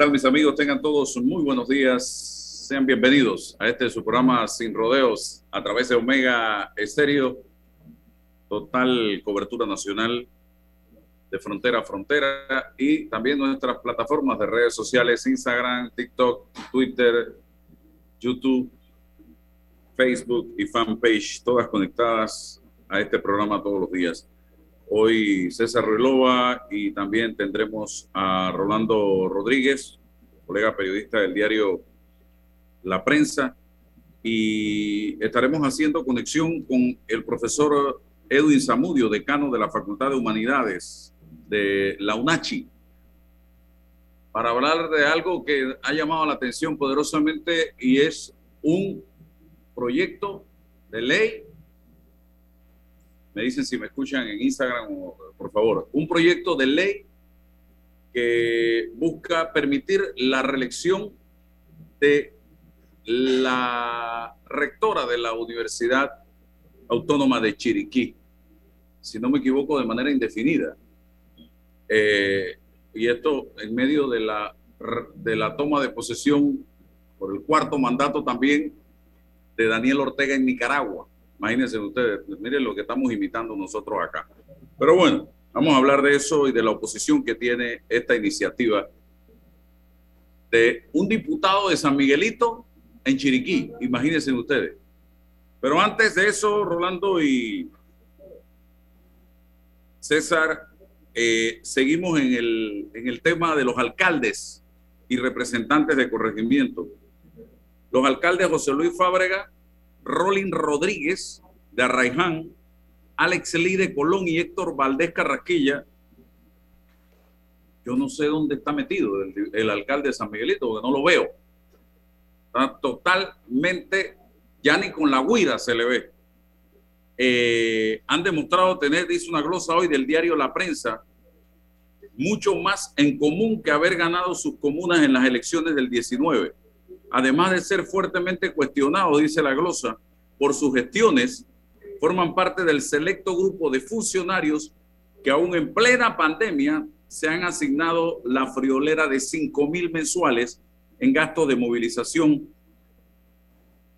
¿Qué tal mis amigos? Tengan todos muy buenos días. Sean bienvenidos a este su programa Sin Rodeos a través de Omega Estéreo. Total cobertura nacional de frontera a frontera y también nuestras plataformas de redes sociales, Instagram, TikTok, Twitter, YouTube, Facebook y fanpage, todas conectadas a este programa todos los días. Hoy César Relova y también tendremos a Rolando Rodríguez, colega periodista del diario La Prensa, y estaremos haciendo conexión con el profesor Edwin Zamudio, decano de la Facultad de Humanidades de la UNACHI, para hablar de algo que ha llamado la atención poderosamente y es un proyecto de ley me dicen si me escuchan en Instagram, por favor, un proyecto de ley que busca permitir la reelección de la rectora de la Universidad Autónoma de Chiriquí, si no me equivoco, de manera indefinida. Eh, y esto en medio de la, de la toma de posesión por el cuarto mandato también de Daniel Ortega en Nicaragua. Imagínense ustedes, miren lo que estamos imitando nosotros acá. Pero bueno, vamos a hablar de eso y de la oposición que tiene esta iniciativa de un diputado de San Miguelito en Chiriquí, imagínense ustedes. Pero antes de eso, Rolando y César, eh, seguimos en el, en el tema de los alcaldes y representantes de corregimiento. Los alcaldes José Luis Fábrega Rolin Rodríguez de Arraiján, Alex Lee de Colón y Héctor Valdés Carrasquilla. Yo no sé dónde está metido el, alcalde de San Miguelito, porque no lo veo. Está totalmente, ya ni con la guira se le ve. Eh, han demostrado tener, dice una glosa hoy del diario La Prensa, mucho más en común que haber ganado sus comunas en las elecciones del 19 además de ser fuertemente cuestionado, dice la glosa, por sus gestiones, forman parte del selecto grupo de funcionarios que aún en plena pandemia se han asignado la friolera de 5 mil mensuales en gastos de movilización.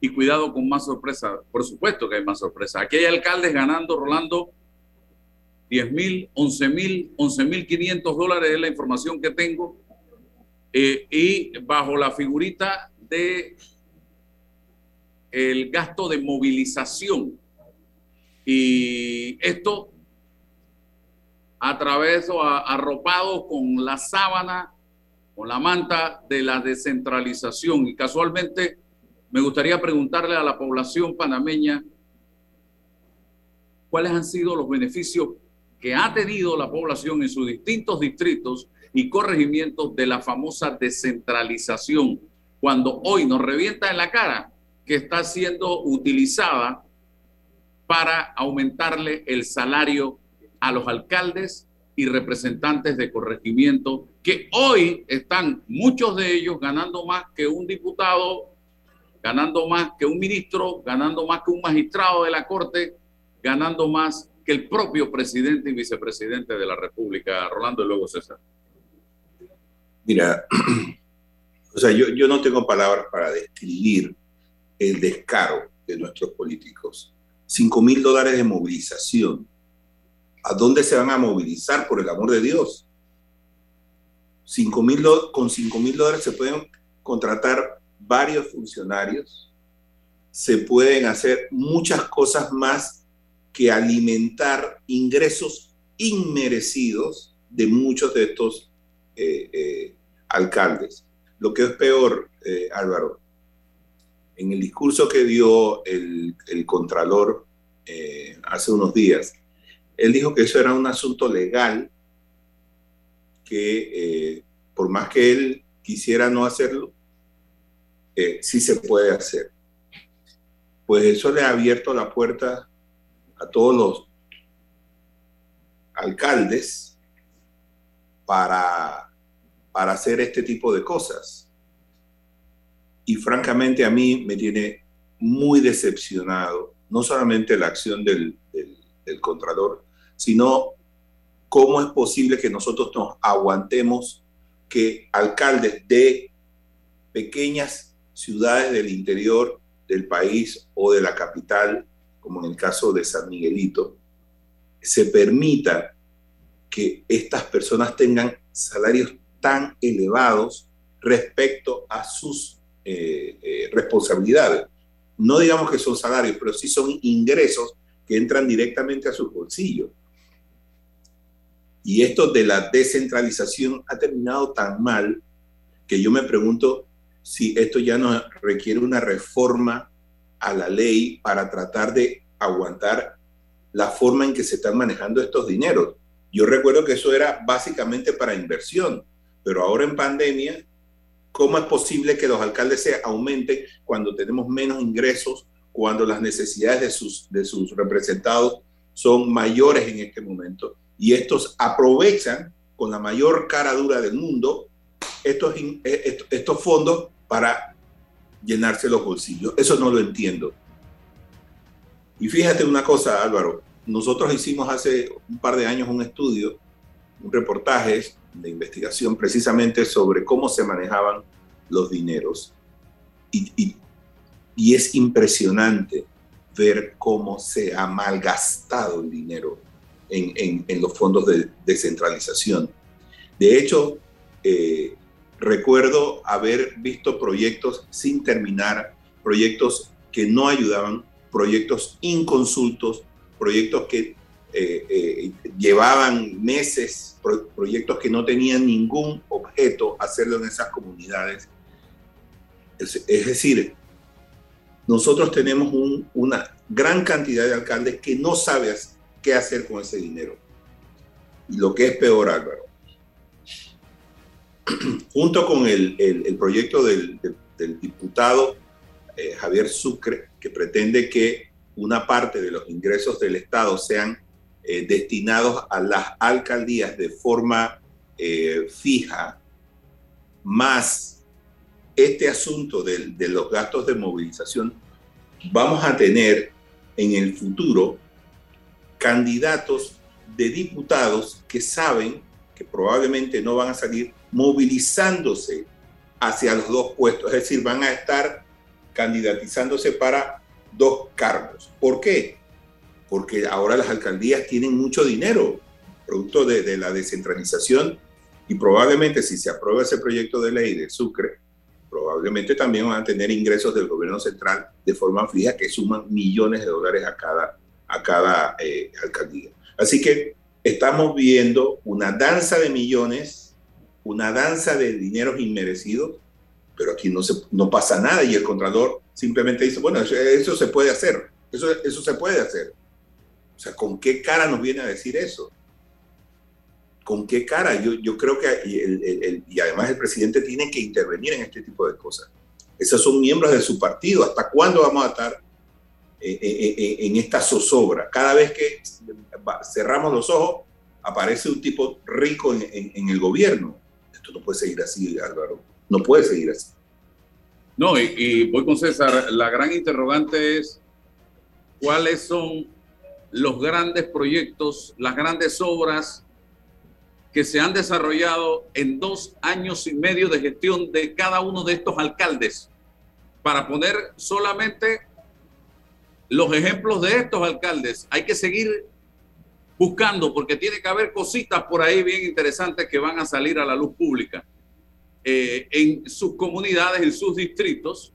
Y cuidado con más sorpresa, por supuesto que hay más sorpresa. Aquí hay alcaldes ganando, Rolando, 10 mil, 11 mil, 11 mil 500 dólares es la información que tengo. Eh, y bajo la figurita el gasto de movilización. Y esto a través o arropado con la sábana, con la manta de la descentralización. Y casualmente me gustaría preguntarle a la población panameña cuáles han sido los beneficios que ha tenido la población en sus distintos distritos y corregimientos de la famosa descentralización cuando hoy nos revienta en la cara que está siendo utilizada para aumentarle el salario a los alcaldes y representantes de corregimiento que hoy están muchos de ellos ganando más que un diputado, ganando más que un ministro, ganando más que un magistrado de la Corte, ganando más que el propio presidente y vicepresidente de la República, Rolando y luego César. Mira, O sea, yo, yo no tengo palabras para describir el descaro de nuestros políticos. 5 mil dólares de movilización. ¿A dónde se van a movilizar, por el amor de Dios? 5 mil, con 5 mil dólares se pueden contratar varios funcionarios, se pueden hacer muchas cosas más que alimentar ingresos inmerecidos de muchos de estos alcaldes. Lo que es peor, eh, Álvaro, en el discurso que dio el, Contralor eh, hace unos días, él dijo que eso era un asunto legal, que eh, por más que él quisiera no hacerlo, sí se puede hacer. Pues eso le ha abierto la puerta a todos los alcaldes para para hacer este tipo de cosas. Y francamente a mí me tiene muy decepcionado, no solamente la acción del, del, Contralor, sino cómo es posible que nosotros nos aguantemos que alcaldes de pequeñas ciudades del interior del país o de la capital, como en el caso de San Miguelito, se permita que estas personas tengan salarios tan elevados respecto a sus eh, eh, responsabilidades. No digamos que son salarios, pero sí son ingresos que entran directamente a sus bolsillos. Y esto de la descentralización ha terminado tan mal que yo me pregunto si esto ya no requiere una reforma a la ley para tratar de aguantar la forma en que se están manejando estos dineros. Yo recuerdo que eso era básicamente para inversión, pero ahora en pandemia, ¿cómo es posible que los alcaldes se aumenten cuando tenemos menos ingresos, cuando las necesidades de sus, representados son mayores en este momento? Y estos aprovechan con la mayor cara dura del mundo estos, eh, estos fondos para llenarse los bolsillos. Eso no lo entiendo. Y fíjate una cosa, Álvaro, nosotros hicimos hace un par de años un estudio, un reportaje de investigación precisamente sobre cómo se manejaban los dineros. Y, y, es impresionante ver cómo se ha malgastado el dinero en, en, en los fondos de descentralización. De hecho, eh, recuerdo haber visto proyectos sin terminar, proyectos que no ayudaban, proyectos inconsultos, proyectos que eh, eh, llevaban meses, proyectos que no tenían ningún objeto hacerlo en esas comunidades. Es, decir, nosotros tenemos una gran cantidad de alcaldes que no saben qué hacer con ese dinero. Y lo que es peor, Álvaro, junto con el, proyecto del, diputado eh, Javier Sucre, que pretende que una parte de los ingresos del Estado sean eh, destinados a las alcaldías de forma eh, fija, más este asunto de, de los gastos de movilización, vamos a tener en el futuro candidatos de diputados que saben que probablemente no van a salir movilizándose hacia los dos puestos, es decir, van a estar candidatizándose para dos cargos. ¿Por qué? Porque ahora las alcaldías tienen mucho dinero, producto de, la descentralización, y probablemente si se aprueba ese proyecto de ley de Sucre, probablemente también van a tener ingresos del gobierno central de forma fija que suman millones de dólares a cada, a cada eh, alcaldía. Así que estamos viendo una danza de millones, una danza de dineros inmerecidos, pero aquí no, se, no pasa nada y el Contralor simplemente dice, bueno, eso, se puede hacer, eso, eso se puede hacer. O sea, ¿con qué cara nos viene a decir eso? ¿Con qué cara? Yo, yo creo que, y además el presidente tiene que intervenir en este tipo de cosas. Esos son miembros de su partido. ¿Hasta cuándo vamos a estar eh, eh, eh, en esta zozobra? Cada vez que cerramos los ojos, aparece un tipo rico en el gobierno. Esto no puede seguir así, Álvaro. No puede seguir así. No, y, voy con César. La gran interrogante es cuáles son los grandes proyectos, las grandes obras que se han desarrollado en dos años y medio de gestión de cada uno de estos alcaldes, para poner solamente los ejemplos de estos alcaldes. Hay que seguir buscando, porque tiene que haber cositas por ahí bien interesantes que van a salir a la luz pública. Eh, en sus comunidades, en sus distritos,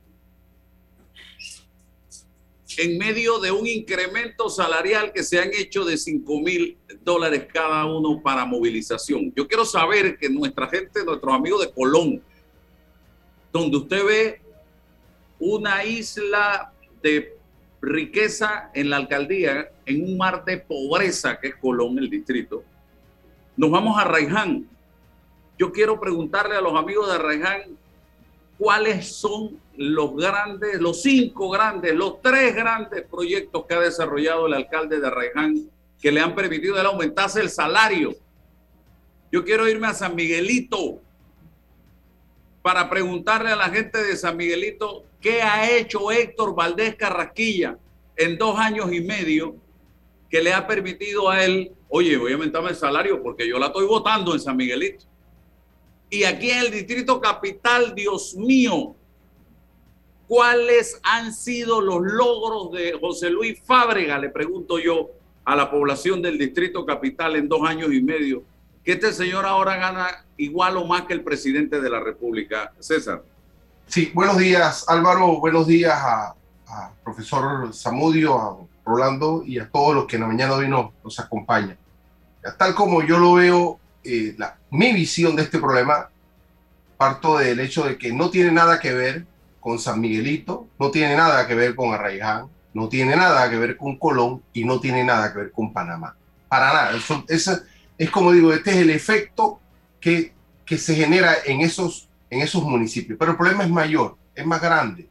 en medio de un incremento salarial que se han hecho de 5 mil dólares cada uno para movilización. Yo quiero saber que nuestra gente, nuestros amigos de Colón, donde usted ve una isla de riqueza en la alcaldía, en un mar de pobreza que es Colón, el distrito, nos vamos a Raiján, yo quiero preguntarle a los amigos de Reján cuáles son los grandes, los cinco grandes, los tres grandes proyectos que ha desarrollado el alcalde de Reján que le han permitido aumentarse el salario. Yo quiero irme a San Miguelito para preguntarle a la gente de San Miguelito qué ha hecho Héctor Valdés Carrasquilla en dos años y medio que le ha permitido a él, oye, voy a aumentarme el salario porque yo la estoy votando en San Miguelito. Y aquí en el Distrito Capital, Dios mío, ¿cuáles han sido los logros de José Luis Fábrega? Le pregunto yo a la población del Distrito Capital en dos años y medio, que este señor ahora gana igual o más que el presidente de la República. César. Sí, buenos días Álvaro, buenos días a, profesor Zamudio, a Rolando y a todos los que en la mañana hoy nos, nos acompañan. Tal como yo lo veo, eh, la, mi visión de este problema parto del hecho de que no tiene nada que ver con San Miguelito, no tiene nada que ver con Arraiján, no tiene nada que ver con Colón y no tiene nada que ver con Panamá. Para nada. Eso, es como digo, este es el efecto que, que se genera en esos, en esos municipios. Pero el problema es mayor, es más grande.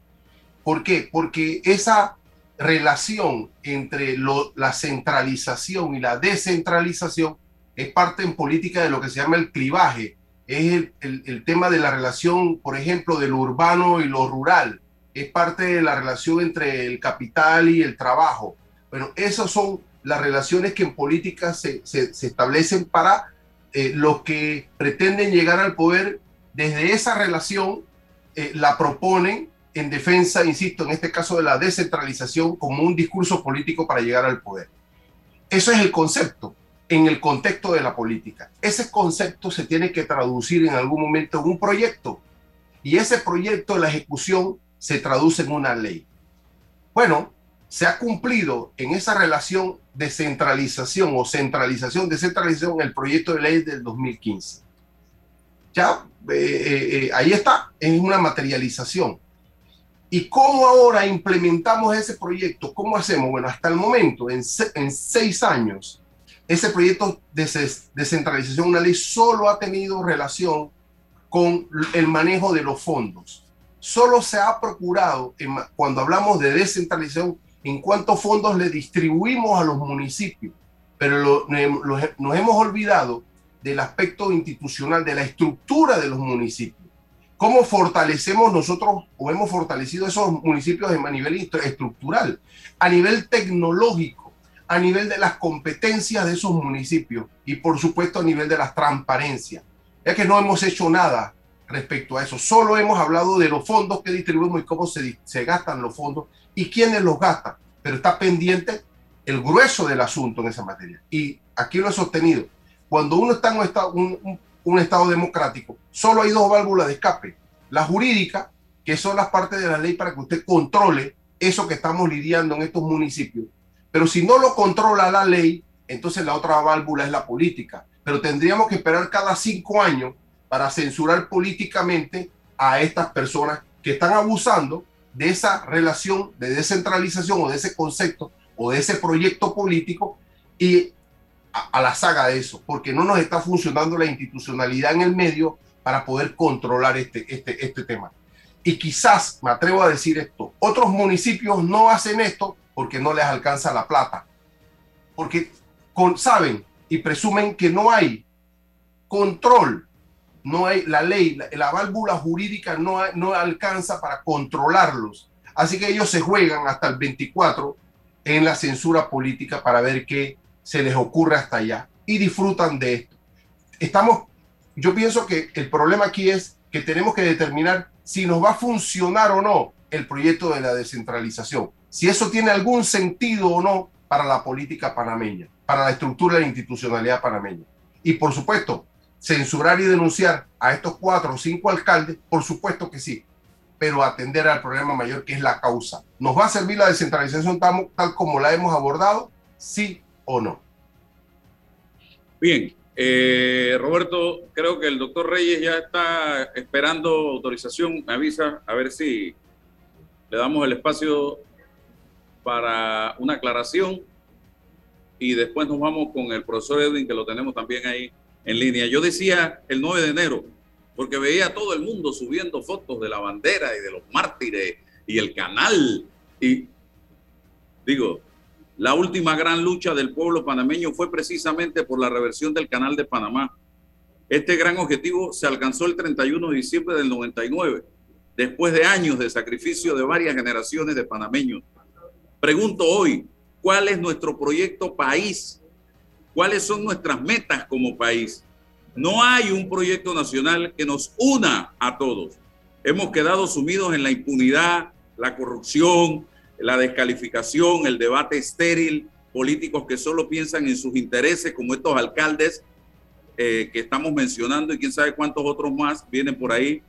¿Por qué? Porque esa relación entre la centralización y la descentralización es parte en política de lo que se llama el clivaje. Es el, tema de la relación, por ejemplo, de lo urbano y lo rural. Es parte de la relación entre el capital y el trabajo. Bueno, esas son las relaciones que en política se, establecen para eh, los que pretenden llegar al poder. Desde esa relación eh, la proponen en defensa, insisto, en este caso de la descentralización como un discurso político para llegar al poder. Eso es el concepto en el contexto de la política. Ese concepto se tiene que traducir en algún momento en un proyecto y ese proyecto, la ejecución, se traduce en una ley. Bueno, se ha cumplido en esa relación de centralización o centralización, descentralización el proyecto de ley del 2015. Ya, eh, eh, eh, ahí está, es una materialización. ¿Y cómo ahora implementamos ese proyecto? ¿Cómo hacemos? Bueno, hasta el momento, en, en seis años, ese proyecto de descentralización, una ley, solo ha tenido relación con el manejo de los fondos. Solo se ha procurado, cuando hablamos de descentralización, en cuántos fondos le distribuimos a los municipios, pero nos hemos olvidado del aspecto institucional, de la estructura de los municipios. ¿Cómo fortalecemos nosotros o hemos fortalecido esos municipios a nivel estructural, a nivel tecnológico, a nivel de las competencias de esos municipios y por supuesto a nivel de la transparencia? Es que no hemos hecho nada respecto a eso. Solo hemos hablado de los fondos que distribuimos y cómo se, se gastan los fondos y quiénes los gastan. Pero está pendiente el grueso del asunto en esa materia. Y aquí lo he sostenido. Cuando uno está en un estado, un, un Estado democrático, solo hay dos válvulas de escape. La jurídica, que son las partes de la ley para que usted controle eso que estamos lidiando en estos municipios. Pero si no lo controla la ley, entonces la otra válvula es la política. Pero tendríamos que esperar cada cinco años para censurar políticamente a estas personas que están abusando de esa relación de descentralización o de ese concepto o de ese proyecto político y a, la saga de eso, porque no nos está funcionando la institucionalidad en el medio para poder controlar este, este, este tema. Y quizás, me atrevo a decir esto, otros municipios no hacen esto porque no les alcanza la plata, porque saben y presumen que no hay control, no hay la ley, la, válvula jurídica no, no alcanza para controlarlos. Así que ellos se juegan hasta el 24 en la censura política para ver qué se les ocurre hasta allá y disfrutan de esto. Estamos, yo pienso que el problema aquí es que tenemos que determinar si nos va a funcionar o no el proyecto de la descentralización, si eso tiene algún sentido o no para la política panameña, para la estructura de la institucionalidad panameña. Y por supuesto, censurar y denunciar a estos cuatro o cinco alcaldes, por supuesto que sí, pero atender al problema mayor que es la causa. ¿Nos va a servir la descentralización tal, como la hemos abordado? Sí o no. Bien, eh, Roberto, creo que el doctor Reyes ya está esperando autorización. Me avisa a ver si le damos el espacio para una aclaración y después nos vamos con el profesor Edwin, que lo tenemos también ahí en línea. Yo decía el 9 de enero, porque veía a todo el mundo subiendo fotos de la bandera y de los mártires y el canal. Y digo, la última gran lucha del pueblo panameño fue precisamente por la reversión del canal de Panamá. Este gran objetivo se alcanzó el 31 de diciembre del 99, después de años de sacrificio de varias generaciones de panameños. Pregunto hoy, ¿cuál es nuestro proyecto país? ¿Cuáles son nuestras metas como país? No hay un proyecto nacional que nos una a todos. Hemos quedado sumidos en la impunidad, la corrupción, la descalificación, el debate estéril, políticos que solo piensan en sus intereses, como estos alcaldes eh, que estamos mencionando y quién sabe cuántos otros más vienen por ahí,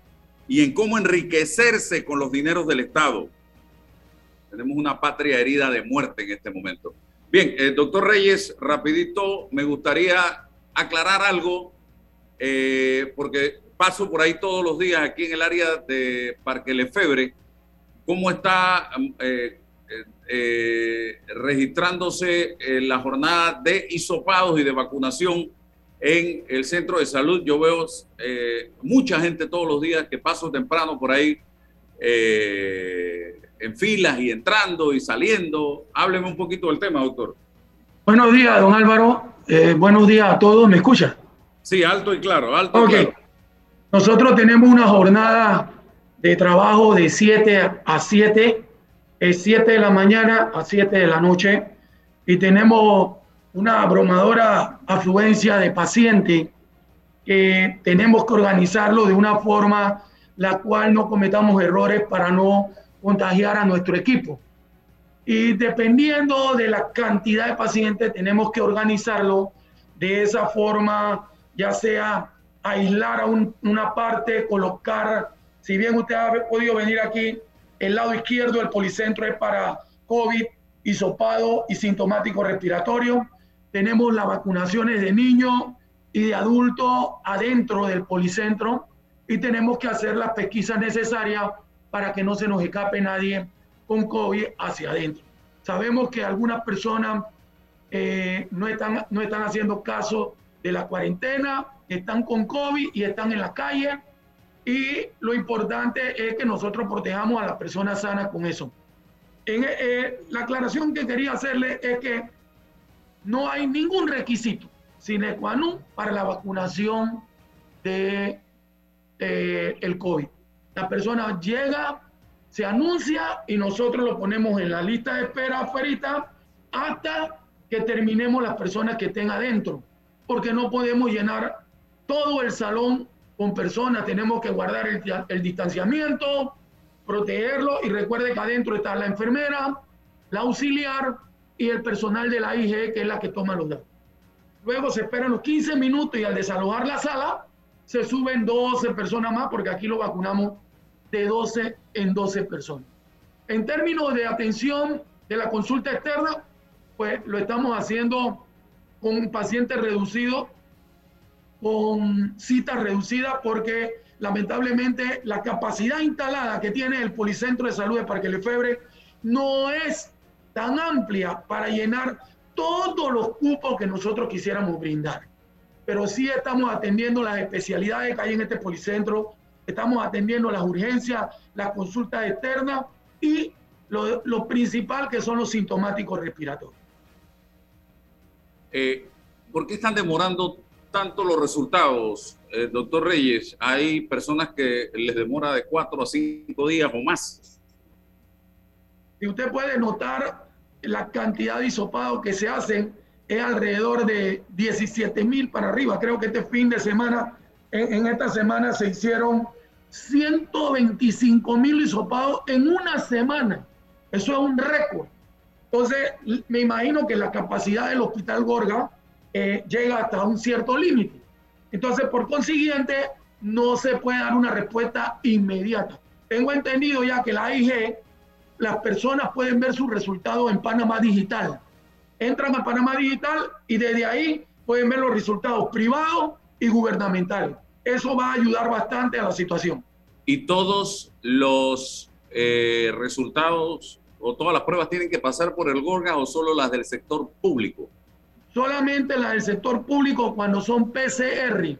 y en cómo enriquecerse con los dineros del Estado. Tenemos una patria herida de muerte en este momento. Bien, eh, doctor Reyes, rapidito, me gustaría aclarar algo, eh, porque paso por ahí todos los días aquí en el área de Parque Lefebre, cómo está eh, registrándose la jornada de hisopados y de vacunación en el centro de salud. Yo veo mucha gente todos los días que paso temprano por ahí en filas y entrando y saliendo. Hábleme un poquito del tema, doctor. Buenos días, don Álvaro. Eh, buenos días a todos. ¿Me escucha? Sí, alto y claro, alto y claro. Nosotros tenemos una jornada de trabajo de 7 a 7, es 7 de la mañana a 7 de la noche, y tenemos una abrumadora afluencia de pacientes que tenemos que organizarlo de una forma la cual no cometamos errores para no contagiar a nuestro equipo. Y dependiendo de la cantidad de pacientes, tenemos que organizarlo de esa forma, ya sea aislar a una parte, colocar, si bien usted ha podido venir aquí, el lado izquierdo del policentro es para COVID, hisopado y sintomático respiratorio. Tenemos las vacunaciones de niños y de adultos adentro del policentro y tenemos que hacer las pesquisas necesarias para que no se nos escape nadie con COVID hacia adentro. Sabemos que algunas personas eh, no, están, no están haciendo caso de la cuarentena, están con COVID y están en la calle. Y lo importante es que nosotros protejamos a las personas sanas con eso. En, eh, la aclaración que quería hacerle es que no hay ningún requisito sine qua non para la vacunación de eh, COVID. La persona llega, se anuncia y nosotros lo ponemos en la lista de espera afuera hasta que terminemos las personas que estén adentro, porque no podemos llenar todo el salón con personas, tenemos que guardar el, distanciamiento, protegerlo. Y recuerde que adentro está la enfermera, la auxiliar y el personal de la IG, que es la que toma los datos. Luego se esperan los 15 minutos y al desalojar la sala, se suben 12 personas más porque aquí lo vacunamos de 12 en 12 personas. En términos de atención de la consulta externa, pues lo estamos haciendo con pacientes reducidos, con citas reducidas, porque lamentablemente la capacidad instalada que tiene el Policentro de Salud de Parque Lefebre no es tan amplia para llenar todos los cupos que nosotros quisiéramos brindar. Pero sí estamos atendiendo las especialidades que hay en este policentro estamos atendiendo las urgencias, las consultas externas y lo, principal que son los sintomáticos respiratorios. Eh, ¿Por qué están demorando tanto los resultados, eh, doctor Reyes? Hay personas que les demora de cuatro a cinco días o más. Y usted puede notar la cantidad de hisopados que se hacen es alrededor de 17 mil para arriba. Creo que este fin de semana, en, en esta semana se hicieron 125 mil hisopados en una semana. Eso es un récord. Entonces, me imagino que la capacidad del Hospital Gorga eh, llega hasta un cierto límite. Entonces, por consiguiente, no se puede dar una respuesta inmediata. Tengo entendido ya que la AIG, las personas pueden ver sus resultados en Panamá Digital. Entran a Panamá Digital y desde ahí pueden ver los resultados privados y gubernamentales. Eso va a ayudar bastante a la situación. ¿Y todos los eh, resultados o todas las pruebas tienen que pasar por el Gorga o solo las del sector público? Solamente las del sector público cuando son PCR.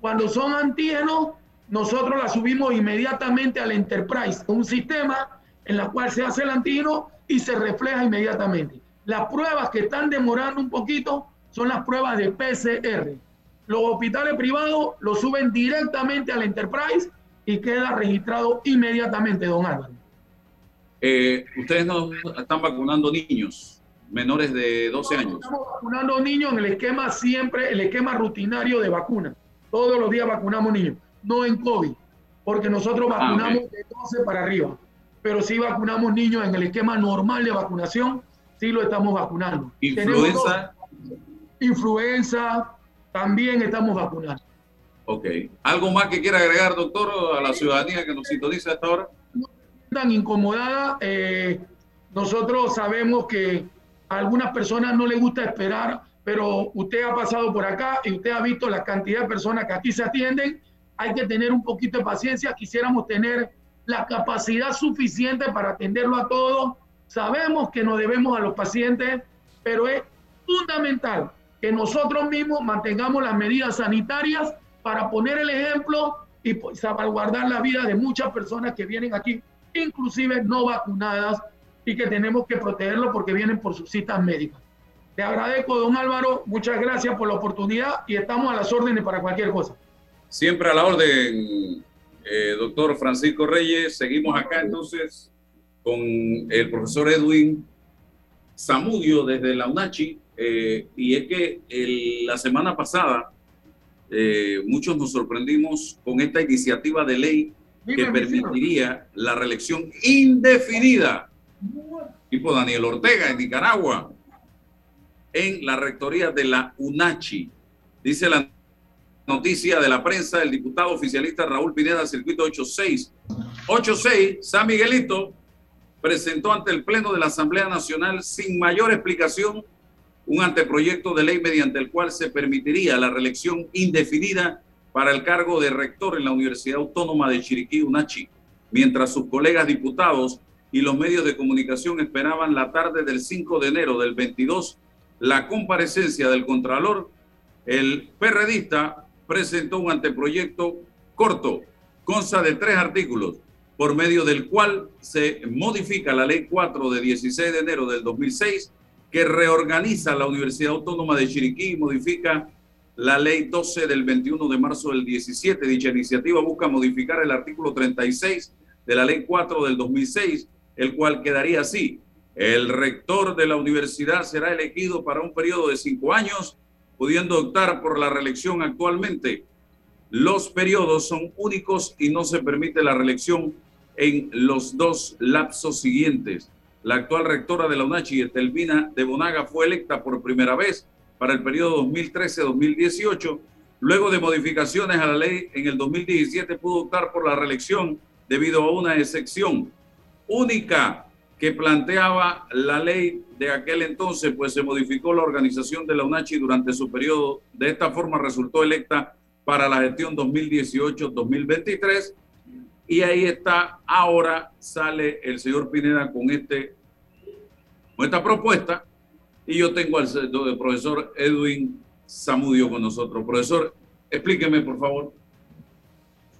Cuando son antígenos, nosotros las subimos inmediatamente al Enterprise, un sistema en la cual se hace el antígeno y se refleja inmediatamente. Las pruebas que están demorando un poquito son las pruebas de PCR. Los hospitales privados lo suben directamente al Enterprise y queda registrado inmediatamente, don Álvaro. Eh, ustedes no están vacunando niños menores de 12 años. Estamos vacunando niños en el esquema siempre, el esquema rutinario de vacuna. Todos los días vacunamos niños, no en COVID, porque nosotros ah, vacunamos de 12 para arriba, pero sí vacunamos niños en el esquema normal de vacunación, sí lo estamos vacunando. ¿Influenza? Influenza, también estamos vacunando. Ok. ¿Algo más que quiera agregar, doctor, a la ciudadanía que nos sintoniza hasta ahora? No tan incomodada. Eh, nosotros sabemos que a algunas personas no les gusta esperar, pero usted ha pasado por acá y usted ha visto la cantidad de personas que aquí se atienden. Hay que tener un poquito de paciencia. Quisiéramos tener la capacidad suficiente para atenderlo a todos. Sabemos que nos debemos a los pacientes, pero es fundamental que nosotros mismos mantengamos las medidas sanitarias para poner el ejemplo y pues, salvaguardar la vida de muchas personas que vienen aquí, inclusive no vacunadas, y que tenemos que protegerlo porque vienen por sus citas médicas. Te agradezco, don Álvaro, muchas gracias por la oportunidad y estamos a las órdenes para cualquier cosa. Siempre a la orden, eh, doctor Francisco Reyes. Seguimos acá entonces con el profesor Edwin Zamudio desde la UNACHI. Eh, y es que la semana pasada eh, muchos nos sorprendimos con esta iniciativa de ley que permitiría la reelección indefinida, tipo Daniel Ortega en Nicaragua, en la rectoría de la UNACHI. Dice la noticia de la prensa, el diputado oficialista Raúl Pineda, circuito 86. 86, San Miguelito presentó ante el Pleno de la Asamblea Nacional sin mayor explicación un anteproyecto de ley mediante el cual se permitiría la reelección indefinida para el cargo de rector en la Universidad Autónoma de Chiriquí, UNACHI, mientras sus colegas diputados y los medios de comunicación esperaban la tarde del 5 de enero del 22 la comparecencia del Contralor, el perredista presentó un anteproyecto corto, consta de tres artículos, por medio del cual se modifica la Ley 4 de 16 de enero del 2006 que reorganiza la Universidad Autónoma de Chiriquí y modifica la ley 12 del 21 de marzo del 17. Dicha iniciativa busca modificar el artículo 36 de la ley 4 del 2006, el cual quedaría así. El rector de la universidad será elegido para un periodo de cinco años, pudiendo optar por la reelección actualmente. Los periodos son únicos y no se permite la reelección en los dos lapsos siguientes. La actual rectora de la UNACHI, Estelvina de Bonaga, fue electa por primera vez para el periodo 2013-2018. Luego de modificaciones a la ley en el 2017 pudo optar por la reelección debido a una excepción única que planteaba la ley de aquel entonces, pues se modificó la organización de la UNACHI durante su periodo. De esta forma resultó electa para la gestión 2018-2023 y ahí está, ahora sale el señor Pineda con, este, esta propuesta y yo tengo al profesor Edwin Zamudio con nosotros. Profesor, explíqueme por favor.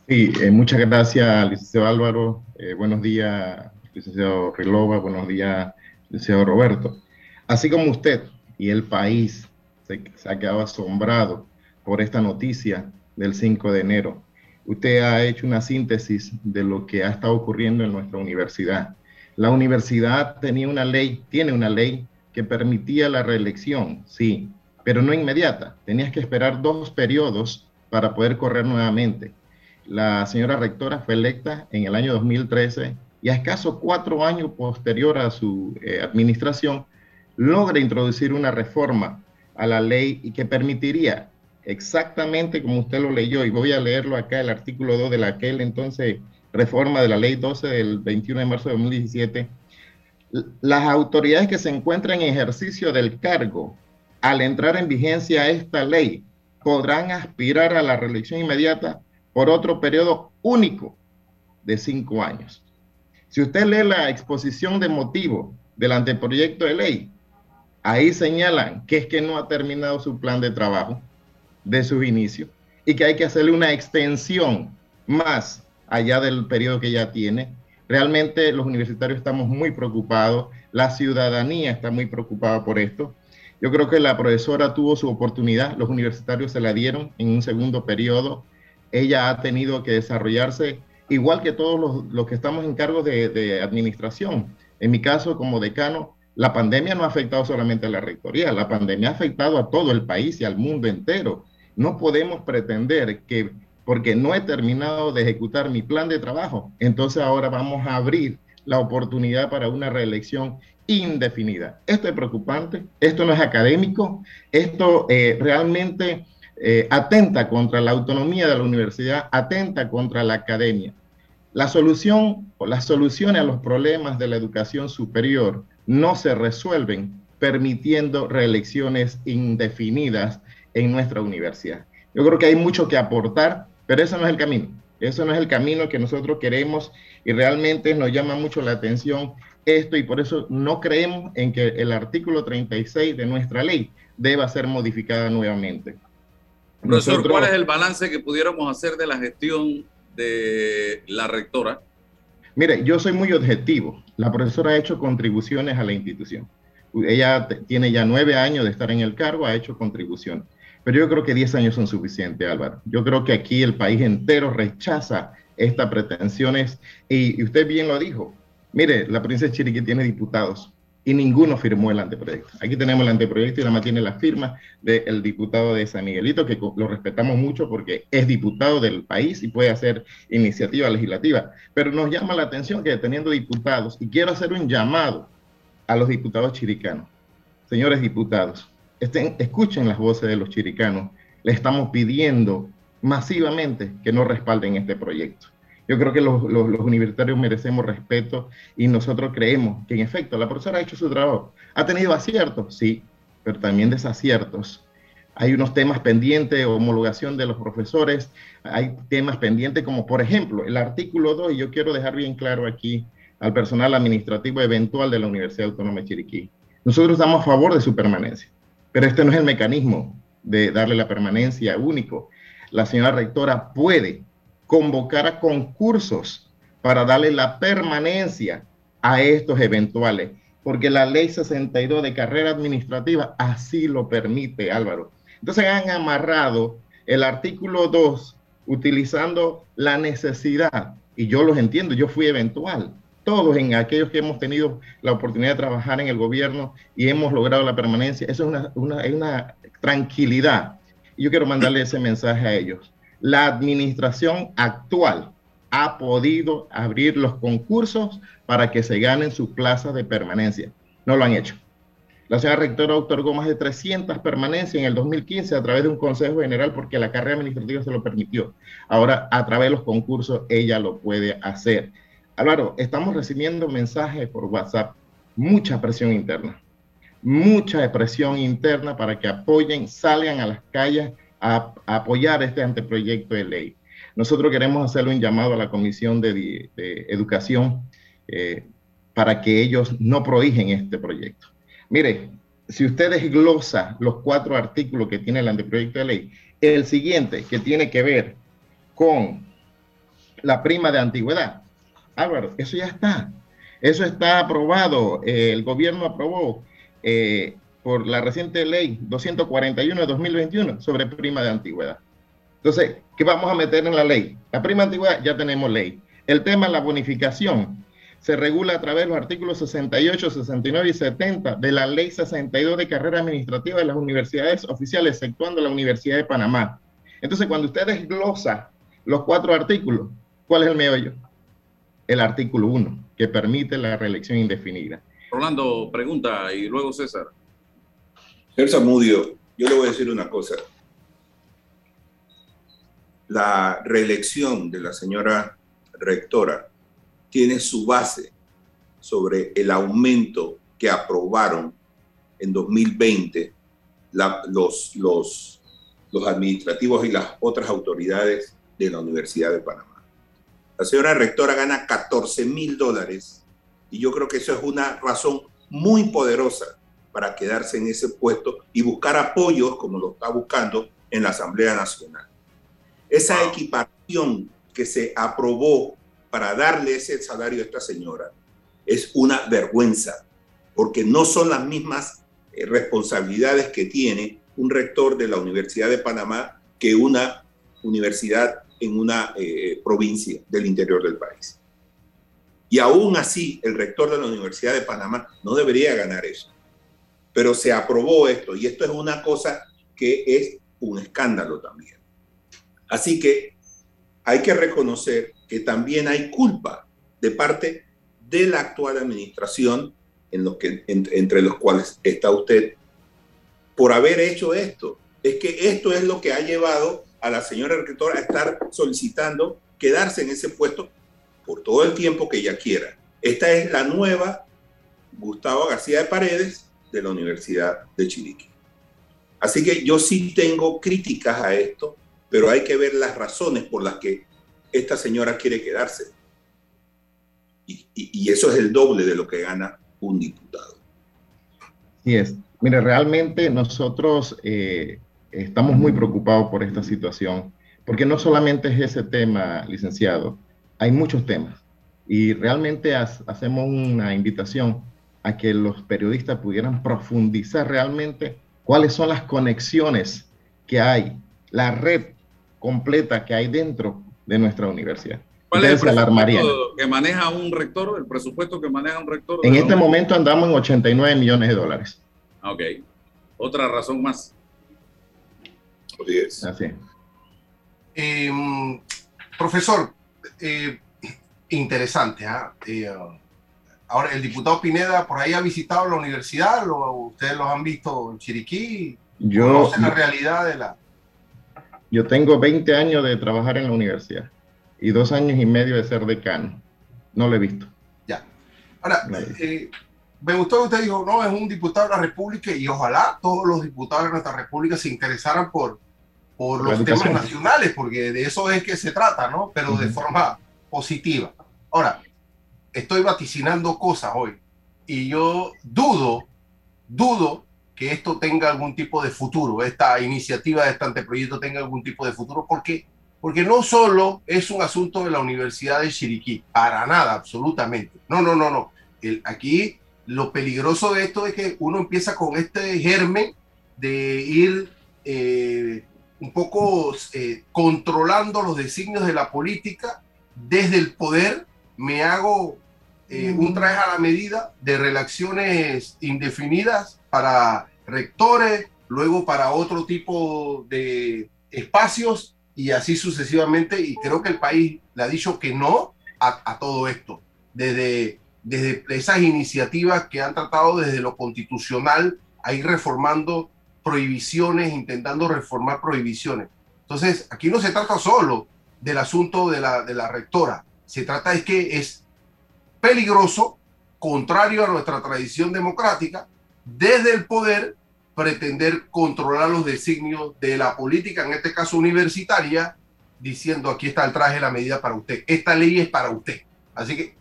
Sí, eh, muchas gracias, licenciado Álvaro. Eh, buenos días, licenciado Rilova. Buenos días, licenciado Roberto. Así como usted y el país se, se ha quedado asombrado por esta noticia del 5 de enero usted ha hecho una síntesis de lo que ha estado ocurriendo en nuestra universidad. La universidad tenía una ley, tiene una ley que permitía la reelección, sí, pero no inmediata. Tenías que esperar dos periodos para poder correr nuevamente. La señora rectora fue electa en el año 2013 y a escaso cuatro años posterior a su eh, administración logra introducir una reforma a la ley y que permitiría exactamente como usted lo leyó, y voy a leerlo acá, el artículo 2 de la aquel entonces reforma de la ley 12 del 21 de marzo de 2017, las autoridades que se encuentran en ejercicio del cargo al entrar en vigencia esta ley podrán aspirar a la reelección inmediata por otro periodo único de cinco años. Si usted lee la exposición de motivo del anteproyecto de ley, ahí señalan que es que no ha terminado su plan de trabajo, de su inicio y que hay que hacerle una extensión más allá del periodo que ya tiene. Realmente los universitarios estamos muy preocupados, la ciudadanía está muy preocupada por esto. Yo creo que la profesora tuvo su oportunidad, los universitarios se la dieron en un segundo periodo. Ella ha tenido que desarrollarse igual que todos los, que estamos en cargo de, de administración. En mi caso, como decano, la pandemia no ha afectado solamente a la rectoría, la pandemia ha afectado a todo el país y al mundo entero No podemos pretender que porque no he terminado de ejecutar mi plan de trabajo, entonces ahora vamos a abrir la oportunidad para una reelección indefinida. Esto es preocupante, esto no es académico, esto eh, realmente eh, atenta contra la autonomía de la universidad, atenta contra la academia. La solución o las soluciones a los problemas de la educación superior no se resuelven permitiendo reelecciones indefinidas en nuestra universidad. Yo creo que hay mucho que aportar, pero ese no es el camino. Eso no es el camino que nosotros queremos y realmente nos llama mucho la atención esto y por eso no creemos en que el artículo 36 de nuestra ley deba ser modificada nuevamente. Profesor, ¿cuál es el balance que pudiéramos hacer de la gestión de la rectora? Mire, yo soy muy objetivo. La profesora ha hecho contribuciones a la institución. Ella tiene ya nueve años de estar en el cargo, ha hecho contribuciones. Pero yo creo que diez años son suficientes, Álvaro. Yo creo que aquí el país entero rechaza estas pretensiones y, usted bien lo dijo. Mire, la princesa Chiriquí tiene diputados y ninguno firmó el anteproyecto. Aquí tenemos el anteproyecto y nada más tiene la firma del diputado de San Miguelito, que lo respetamos mucho porque es diputado del país y puede hacer iniciativa legislativa. Pero nos llama la atención que teniendo diputados, y quiero hacer un llamado a los diputados chiricanos. Señores diputados, escuchen las voces de los chiricanos. Le estamos pidiendo masivamente que no respalden este proyecto. Yo creo que los, universitarios merecemos respeto y nosotros creemos que en efecto la profesora ha hecho su trabajo. ¿Ha tenido aciertos? Sí, pero también desaciertos. Hay unos temas pendientes, homologación de los profesores, hay temas pendientes como por ejemplo el artículo 2, y yo quiero dejar bien claro aquí al personal administrativo eventual de la Universidad Autónoma de Chiriquí. Nosotros estamos a favor de su permanencia, pero este no es el mecanismo de darle la permanencia único. La señora rectora puede convocar a concursos para darle la permanencia a estos eventuales, porque la ley 62 de carrera administrativa así lo permite, Álvaro. Entonces han amarrado el artículo 2 utilizando la necesidad, y yo los entiendo, yo fui eventual, todos en aquellos que hemos tenido la oportunidad de trabajar en el gobierno y hemos logrado la permanencia, eso es una, una, una tranquilidad. Y yo quiero mandarle ese mensaje a ellos la administración actual ha podido abrir los concursos para que se ganen sus plazas de permanencia. No lo han hecho. La señora rectora otorgó más de 300 permanencias en el 2015 a través de un consejo general porque la carrera administrativa se lo permitió. Ahora, a través de los concursos, ella lo puede hacer. Álvaro, estamos recibiendo mensajes por WhatsApp, mucha presión interna, mucha presión interna para que apoyen, salgan a las calles a, apoyar este anteproyecto de ley. Nosotros queremos hacerle un llamado a la Comisión de, Educación eh, para que ellos no prohíjen este proyecto. Mire, si usted desglosa los cuatro artículos que tiene el anteproyecto de ley, el siguiente que tiene que ver con la prima de antigüedad, Álvaro, eso ya está. Eso está aprobado. Eh, el gobierno aprobó eh, por la reciente ley 241 de 2021 sobre prima de antigüedad. Entonces, ¿qué vamos a meter en la ley? La prima de antigüedad ya tenemos ley. El tema de la bonificación se regula a través de los artículos 68, 69 y 70 de la ley 62 de carrera administrativa de las universidades oficiales, exceptuando la Universidad de Panamá. Entonces, cuando usted desglosa los cuatro artículos, ¿cuál es el meollo? El artículo 1, que permite la reelección indefinida. Rolando, pregunta y luego César. Señor Zamudio, yo le voy a decir una cosa. La reelección de la señora rectora tiene su base sobre el aumento que aprobaron en 2020 los, los, los administrativos y las otras autoridades de la Universidad de Panamá. La señora rectora gana 14 mil dólares y yo creo que eso es una razón muy poderosa para quedarse en ese puesto y buscar apoyos como lo está buscando en la Asamblea Nacional. Esa equiparación que se aprobó para darle ese salario a esta señora es una vergüenza, porque no son las mismas eh, responsabilidades que tiene un rector de la Universidad de Panamá que una universidad en una eh, provincia del interior del país. Y aún así, el rector de la Universidad de Panamá no debería ganar eso pero se aprobó esto y esto es una cosa que es un escándalo también. Así que hay que reconocer que también hay culpa de parte de la actual administración, en los que, entre los cuales está usted, por haber hecho esto. Es que esto es lo que ha llevado a la señora rectora a estar solicitando quedarse en ese puesto por todo el tiempo que ella quiera. Esta es la nueva Gustavo García de Paredes de la Universidad de Chiriquí. Así que yo sí tengo críticas a esto, pero hay que ver las razones por las que esta señora quiere quedarse. Y, eso es el doble de lo que gana un diputado. Sí es. Mire, realmente nosotros eh, estamos muy preocupados por esta situación, porque no solamente es ese tema, licenciado, hay muchos temas. Y realmente hacemos una invitación a que los periodistas pudieran profundizar realmente cuáles son las conexiones que hay, la red completa que hay dentro de nuestra universidad. ¿Cuál es el presupuesto que maneja un rector? ¿El presupuesto que maneja un rector? En este momento andamos en 89 millones de dólares. Ok. Otra razón más. Así. Em, profesor, eh, interesante. ¿ah? ¿eh? ahora, el diputado Pineda por ahí ha visitado la universidad, ustedes lo han visto en Chiriquí. Yo, la realidad de la... Yo tengo 20 años de trabajar en la universidad y dos años y medio de ser decano. No lo he visto. Ya. Ahora, eh, me gustó que usted dijo, no, es un diputado de la República y ojalá todos los diputados de nuestra República se interesaran por, por los temas nacionales, porque de eso es que se trata, ¿no? Pero de forma positiva. Ahora, estoy vaticinando cosas hoy y yo dudo, dudo que esto tenga algún tipo de futuro, esta iniciativa de este anteproyecto tenga algún tipo de futuro, porque, porque no solo es un asunto de la Universidad de Chiriquí, para nada, absolutamente. No, no, no, no. El, aquí lo peligroso de esto es que uno empieza con este germen de ir eh, un poco eh, controlando los designios de la política desde el poder me hago eh, un traje a la medida de relaciones indefinidas para rectores, luego para otro tipo de espacios y así sucesivamente. Y creo que el país le ha dicho que no a, todo esto, desde, desde esas iniciativas que han tratado desde lo constitucional a ir reformando prohibiciones, intentando reformar prohibiciones. Entonces, aquí no se trata solo del asunto de la, de la rectora. Se trata de que es peligroso, contrario a nuestra tradición democrática, desde el poder pretender controlar los designios de la política, en este caso universitaria, diciendo aquí está el traje, la medida para usted. Esta ley es para usted. Así que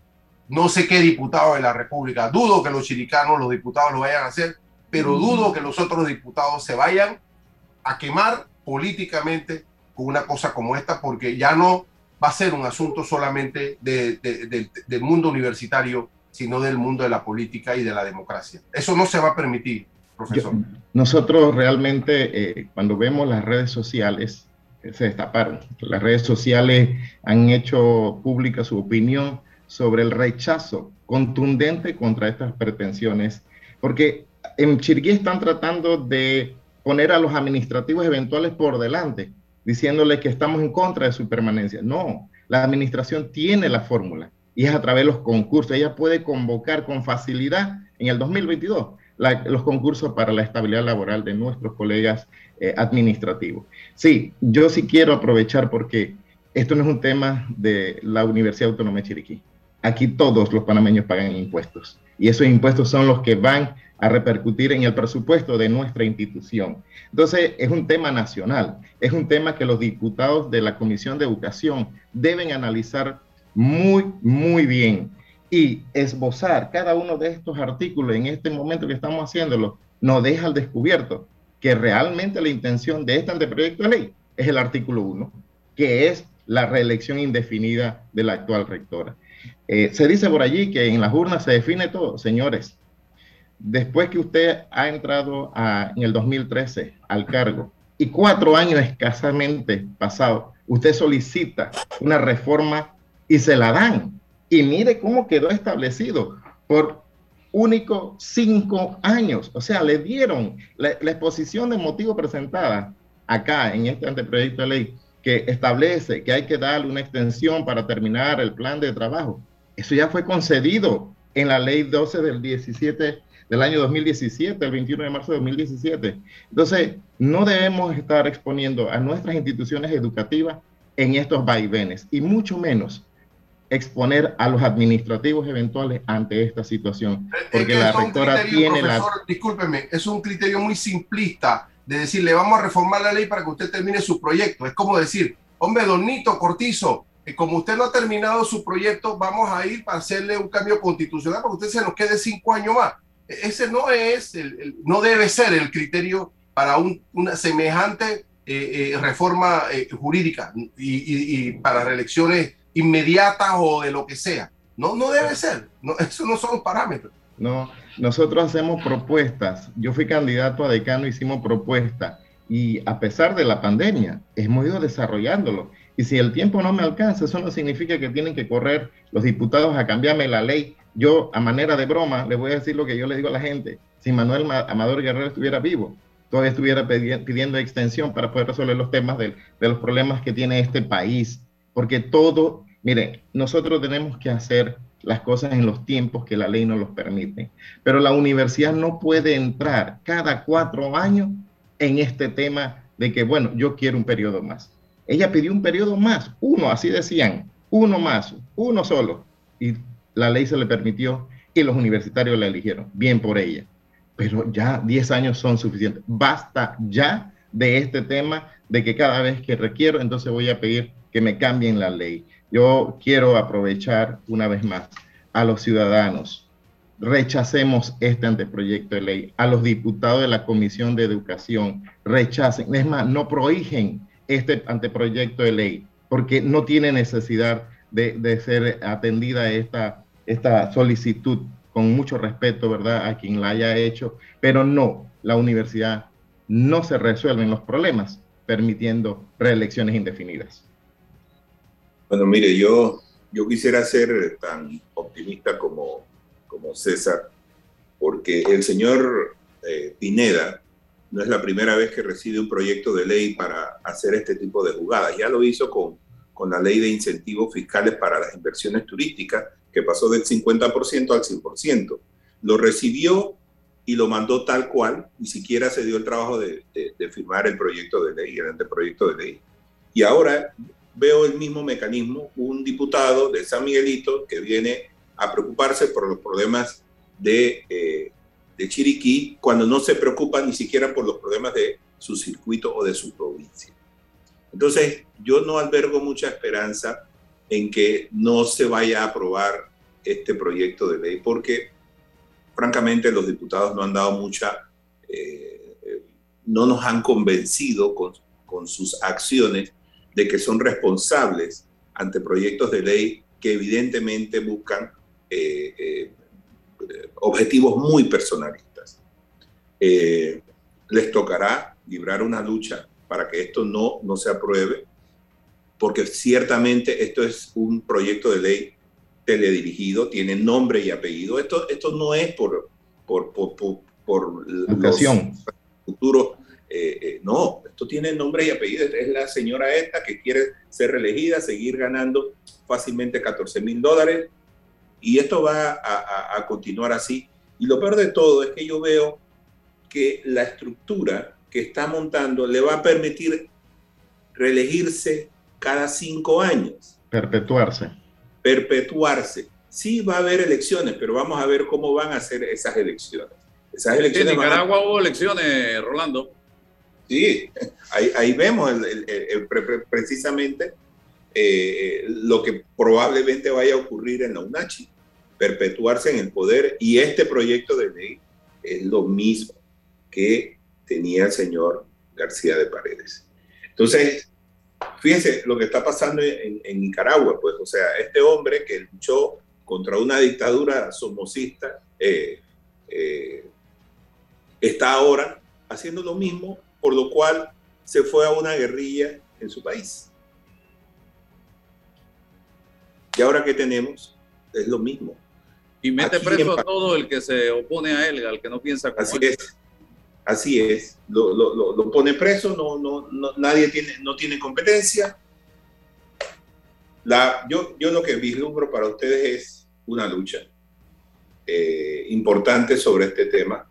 no sé qué diputado de la República, dudo que los chiricanos, los diputados lo vayan a hacer, pero dudo que los otros diputados se vayan a quemar políticamente una cosa como esta, porque ya no va a ser un asunto solamente del mundo universitario, sino del mundo de la política y de la democracia. Eso no se va a permitir, profesor. nosotros realmente, eh, cuando vemos las redes sociales, eh, se destaparon. Las redes sociales han hecho pública su opinión sobre el rechazo contundente contra estas pretensiones, porque en Chiriquí están tratando de poner a los administrativos eventuales por delante diciéndole que estamos en contra de su permanencia. No, la administración tiene la fórmula y es a través de los concursos. Ella puede convocar con facilidad en el 2022 los concursos para la estabilidad laboral de nuestros colegas eh, administrativos. Sí, yo sí quiero aprovechar porque esto no es un tema de la Universidad Autónoma de Chiriquí. Aquí todos los panameños pagan impuestos y esos impuestos son los que van a repercutir en el presupuesto de nuestra institución. Entonces, es un tema nacional, es un tema que los diputados de la Comisión de Educación deben analizar muy, muy bien y esbozar cada uno de estos artículos en este momento que estamos haciéndolo, nos deja al descubierto que realmente la intención de este anteproyecto de ley es el artículo 1, que es la reelección indefinida de la actual rectora. Eh, se dice por allí que en las urnas se define todo. Señores, después que usted ha entrado en el 2013 al cargo y cuatro años escasamente pasados, usted solicita una reforma y se la dan. Y mire cómo quedó establecido por único cinco años. O sea, le dieron la, exposición de motivo presentada acá en este anteproyecto de ley que establece que hay que darle una extensión para terminar el plan de trabajo. Eso ya fue concedido en la ley 12 del 17 del año 2017, el 21 de marzo de 2017. Entonces, no debemos estar exponiendo a nuestras instituciones educativas en estos vaivenes y mucho menos exponer a los administrativos eventuales ante esta situación, porque la rectora tiene la... Discúlpeme, es un criterio muy simplista de decir, le vamos a reformar la ley para que usted termine su proyecto. Es como decir, hombre, donito Cortizo, eh, como usted no ha terminado su proyecto, vamos a ir para hacerle un cambio constitucional para que usted se nos quede cinco años más. Ese no es, el, no debe ser el criterio para una semejante eh, eh, reforma jurídica y, y, para reelecciones inmediatas o de lo que sea. No, no debe ser. No, eso no son parámetros. No, nosotros hacemos propuestas. Yo fui candidato a decano, hicimos propuestas. Y a pesar de la pandemia, hemos ido desarrollándolo. Y si el tiempo no me alcanza, eso no significa que tienen que correr los diputados a cambiarme la ley. Yo, a manera de broma, le voy a decir lo que yo le digo a la gente. Si Manuel Amador Guerrero estuviera vivo, todavía estuviera pidiendo extensión para poder resolver los temas de, los problemas que tiene este país porque todo, mire, nosotros tenemos que hacer las cosas en los tiempos que la ley nos los permite, pero la universidad no puede entrar cada cuatro años en este tema de que, bueno, yo quiero un periodo más. Ella pidió un periodo más, uno, así decían, uno más, uno solo, y la ley se le permitió y los universitarios la eligieron, bien por ella. Pero ya 10 años son suficientes. Basta ya de este tema de que cada vez que requiero, entonces voy a pedir que me cambien la ley. Yo quiero aprovechar una vez más a los ciudadanos. Rechacemos este anteproyecto de ley. A los diputados de la Comisión de Educación, rechacen. Es más, no prohíjen este anteproyecto de ley porque no tiene necesidad de, ser atendida esta, esta solicitud con mucho respeto, ¿verdad?, a quien la haya hecho, pero no, la universidad no se resuelven los problemas permitiendo reelecciones indefinidas. Bueno, mire, yo, yo quisiera ser tan optimista como, como César, porque el señor eh, Pineda no es la primera vez que recibe un proyecto de ley para hacer este tipo de jugadas. Ya lo hizo con, con la ley de incentivos fiscales para las inversiones turísticas, que pasó del 50% al 100%. Lo recibió y lo mandó tal cual, ni siquiera se dio el trabajo de, firmar el proyecto de ley, el anteproyecto de ley. Y ahora veo el mismo mecanismo, un diputado de San Miguelito que viene a preocuparse por los problemas de, eh, de Chiriquí cuando no se preocupa ni siquiera por los problemas de su circuito o de su provincia. Entonces, yo no albergo mucha esperanza en que no se vaya a aprobar este proyecto de ley, porque francamente los diputados no han dado mucha, eh, no nos han convencido con, sus acciones de que son responsables ante proyectos de ley que evidentemente buscan eh, eh, objetivos muy personalistas. Les tocará librar una lucha para que esto no, no se apruebe, porque ciertamente esto es un proyecto de ley teledirigido, tiene nombre y apellido. Esto, esto no es por, por, por, por, por los futuros eh, eh, no, esto tiene nombre y apellido. Es la señora esta que quiere ser reelegida, seguir ganando fácilmente 14 mil dólares. Y esto va a, continuar así. Y lo peor de todo es que yo veo que la estructura que está montando le va a permitir reelegirse cada cinco años. Perpetuarse. Perpetuarse. Sí va a haber elecciones, pero vamos a ver cómo van a ser esas elecciones. Esas elecciones en Nicaragua hubo elecciones, Rolando. Sí, ahí, vemos precisamente eh, lo que probablemente vaya a ocurrir en la UNACHI, perpetuarse en el poder y este proyecto de ley es lo mismo que tenía el señor García de Paredes. Entonces, fíjense lo que está pasando en, Nicaragua, pues, o sea, este hombre que luchó contra una dictadura somocista eh, eh, está ahora haciendo lo mismo por lo cual se fue a una guerrilla en su país. Y ahora que tenemos es lo mismo. Y mete preso a todo el que se opone a él, al que no piensa como Así es. Así es, lo, lo, lo, pone preso, no, no, no, nadie tiene, no tiene competencia. La, yo, yo lo que vislumbro para ustedes es una lucha eh, importante sobre este tema.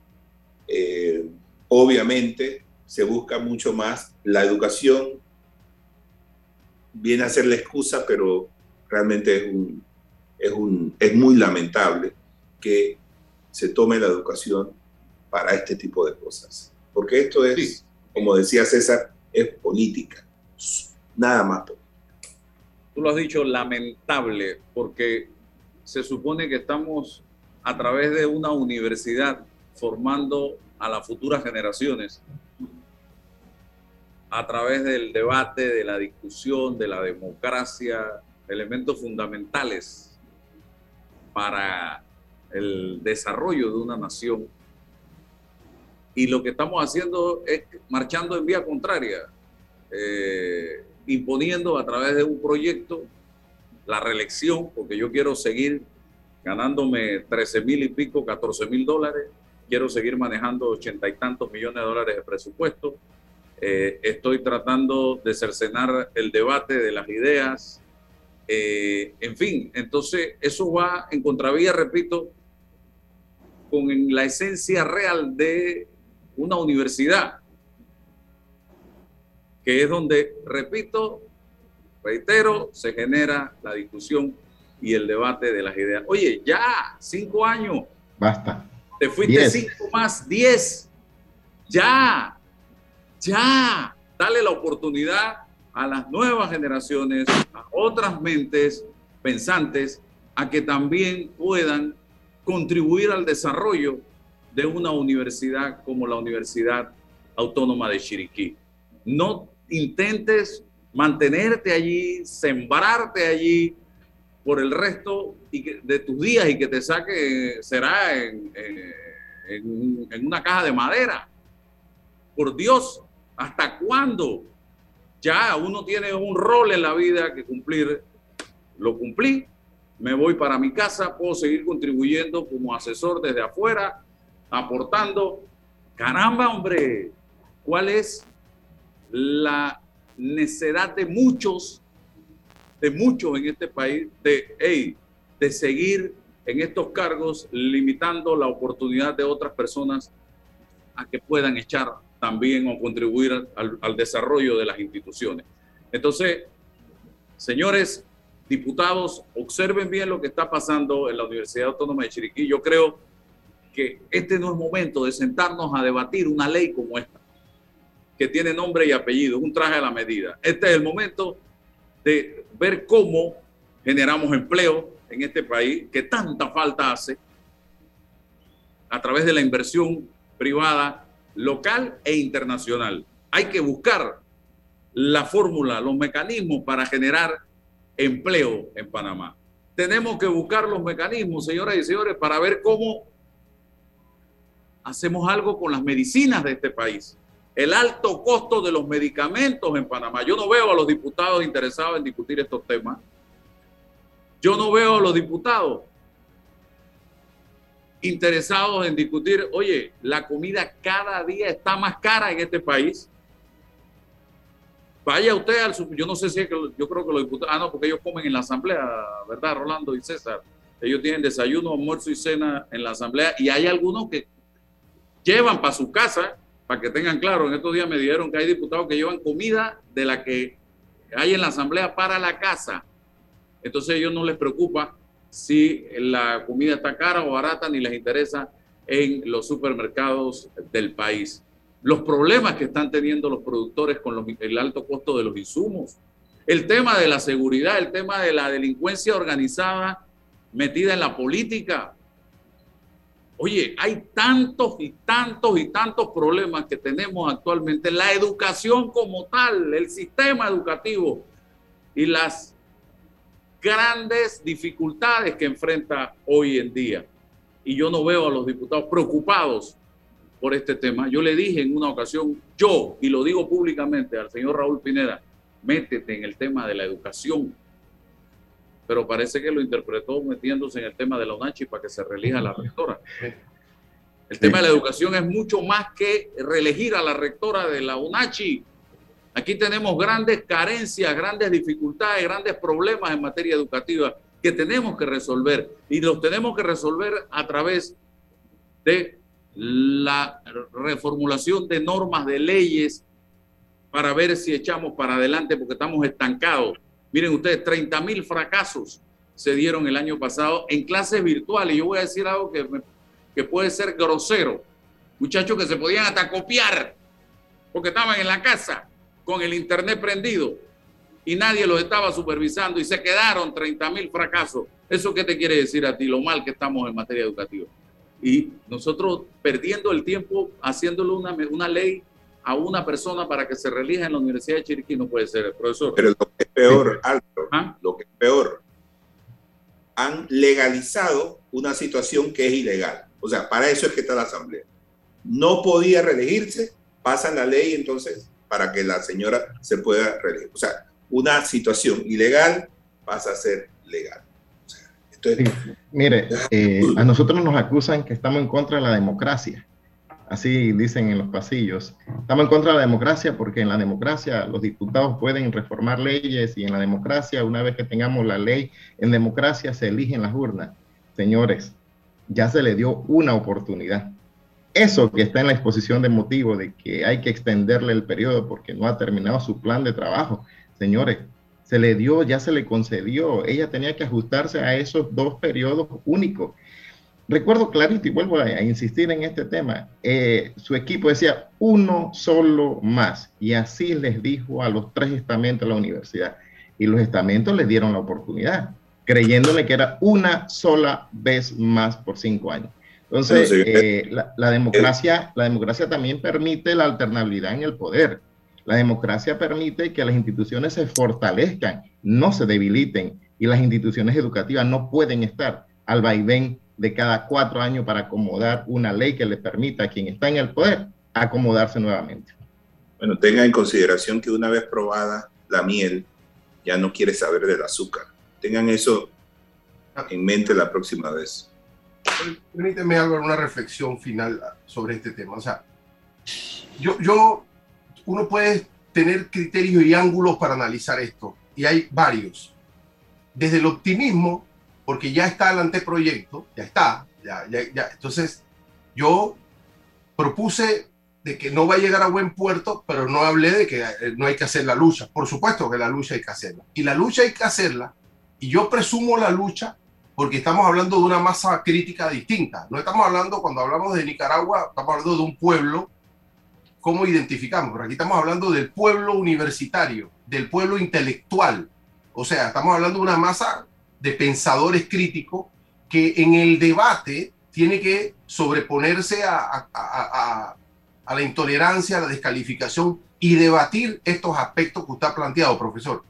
Eh, obviamente se busca mucho más la educación, viene a ser la excusa, pero realmente es, un, es, un, es muy lamentable que se tome la educación para este tipo de cosas. Porque esto es, como decía César, es política, nada más política. Tú lo has dicho, lamentable, porque se supone que estamos a través de una universidad formando a las futuras generaciones, a través del debate, de la discusión, de la democracia, elementos fundamentales para el desarrollo de una nación y lo que estamos haciendo es marchando en vía contraria, eh, imponiendo a través de un proyecto la reelección, porque yo quiero seguir ganándome 13 mil y pico, 14 mil dólares, quiero seguir manejando ochenta y tantos millones de dólares de presupuesto, eh, estoy tratando de cercenar el debate de las ideas, eh, en fin, entonces eso va en contravía, repito, con la esencia real de una universidad, que es donde, repito, reitero, se genera la discusión y el debate de las ideas. Oye, ya, cinco años. Basta. Te fuiste cinco más, diez. Ya, ya. Dale la oportunidad a las nuevas generaciones, a otras mentes pensantes, a que también puedan contribuir al desarrollo de una universidad como la Universidad Autónoma de Chiriquí. No intentes mantenerte allí, sembrarte allí por el resto de tus días y que te saque, será en, en una caja de madera. Por Dios, ¿hasta cuándo? Ya uno tiene un rol en la vida que cumplir. Lo cumplí, me voy para mi casa, puedo seguir contribuyendo como asesor desde afuera, aportando. Caramba, hombre, ¿cuál es la necedad de muchos, de muchos en este país, de, de seguir en estos cargos, limitando la oportunidad de otras personas a que puedan echar también o contribuir al, al desarrollo de las instituciones? Entonces, señores diputados, observen bien lo que está pasando en la Universidad Autónoma de Chiriquí. Yo creo que este no es momento de sentarnos a debatir una ley como esta, que tiene nombre y apellido, un traje a la medida. Este es el momento de ver cómo generamos empleo en este país, que tanta falta hace, a través de la inversión privada local e internacional. Hay que buscar la fórmula, los mecanismos para generar empleo en Panamá. Tenemos que buscar los mecanismos, señoras y señores, para ver cómo hacemos algo con las medicinas de este país. El alto costo de los medicamentos en Panamá. Yo no veo a los diputados interesados en discutir estos temas. Yo no veo a los diputados interesados en discutir, oye, la comida cada día está más cara en este país. Vaya usted al yo no sé si es que yo creo que los diputados, ah, no, porque ellos comen en la asamblea, ¿verdad, Rolando y César? Ellos tienen desayuno, almuerzo y cena en la asamblea y hay algunos que llevan para su casa, para que tengan claro, en estos días me dijeron que hay diputados que llevan comida de la que hay en la asamblea para la casa. Entonces ellos no les preocupa si la comida está cara o barata, ni les interesa en los supermercados del país. Los problemas que están teniendo los productores con el alto costo de los insumos, el tema de la seguridad, el tema de la delincuencia organizada metida en la política, Oye, hay tantos y tantos y tantos problemas que tenemos actualmente. La educación como tal, el sistema educativo y las grandes dificultades que enfrenta hoy en día. Y yo no veo a los diputados preocupados por este tema. Yo le dije en una ocasión, yo, y lo digo públicamente al señor Raúl Pineda, métete en el tema de la educación. Pero parece que lo interpretó metiéndose en el tema de la UNACHI para que se relija la rectora. El tema de la educación es mucho más que reelegir a la rectora de la UNACHI. Aquí tenemos grandes carencias, grandes dificultades, grandes problemas en materia educativa que tenemos que resolver y los tenemos que resolver a través de la reformulación de normas, de leyes, para ver si echamos para adelante porque estamos estancados. Miren ustedes, 30 mil fracasos se dieron el año pasado en clases virtuales. Yo voy a decir algo que, que puede ser grosero. Muchachos que se podían hasta copiar porque estaban en la casa con el internet prendido y nadie los estaba supervisando y se quedaron 30 mil fracasos. ¿Eso qué te quiere decir a ti? Lo mal que estamos en materia educativa. Y nosotros perdiendo el tiempo haciéndole una, una ley a una persona para que se relija en la Universidad de Chiriquí no puede ser, profesor. Pero lo que es peor, Álvaro, ¿Ah? lo que es peor, han legalizado una situación que es ilegal. O sea, para eso es que está la Asamblea. No podía reelegirse, pasan la ley entonces para que la señora se pueda reelegir. O sea, una situación ilegal pasa a ser legal. Mire, eh, a nosotros nos acusan que estamos en contra de la democracia. Así dicen en los pasillos. Estamos en contra de la democracia porque en la democracia los diputados pueden reformar leyes y en la democracia, una vez que tengamos la ley, en democracia se eligen las urnas. Señores, ya se le dio una oportunidad. Eso que está en la exposición de motivo de que hay que extenderle el periodo porque no ha terminado su plan de trabajo, señores, se le dio, ya se le concedió. Ella tenía que ajustarse a esos dos periodos únicos. Recuerdo clarito y vuelvo a, insistir en este tema. Eh, su equipo decía uno solo más y así les dijo a los tres estamentos de la universidad. Y los estamentos les dieron la oportunidad, creyéndole que era una sola vez más por cinco años. Entonces, eh, la, la, democracia, la democracia también permite la alternabilidad en el poder. La democracia permite que las instituciones se fortalezcan, no se debiliten, y las instituciones educativas no pueden estar al vaivén de cada cuatro años para acomodar una ley que le permita a quien está en el poder acomodarse nuevamente. Bueno, tenga en consideración que una vez probada la miel, ya no quiere saber del azúcar. Tengan eso en mente la próxima vez. Permíteme algo, una reflexión final sobre este tema. O sea, yo, yo uno puede tener criterios y ángulos para analizar esto, y hay varios. Desde el optimismo, porque ya está el anteproyecto, ya está, ya, ya, ya. Entonces, yo propuse de que no va a llegar a buen puerto, pero no hablé de que eh, no hay que hacer la lucha. Por supuesto que la lucha hay que hacerla. Y la lucha hay que hacerla, y yo presumo la lucha porque estamos hablando de una masa crítica distinta. No estamos hablando, cuando hablamos de Nicaragua, estamos hablando de un pueblo cómo identificamos. Pero aquí estamos hablando del pueblo universitario, del pueblo intelectual. O sea, estamos hablando de una masa de pensadores críticos que en el debate tiene que sobreponerse a, a, la intolerancia, a la descalificación y debatir estos aspectos que usted ha planteado, profesor.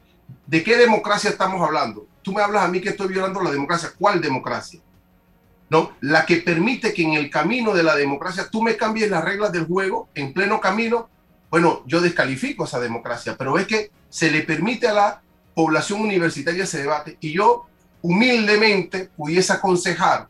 ¿De qué democracia estamos hablando? Tú me hablas a mí que estoy violando la democracia. ¿Cuál democracia? ¿no? La que permite que en el camino de la democracia tú me cambies las reglas del juego en pleno camino. Bueno, yo descalifico esa democracia, pero es que se le permite a la población universitaria ese debate y yo humildemente pudiese aconsejar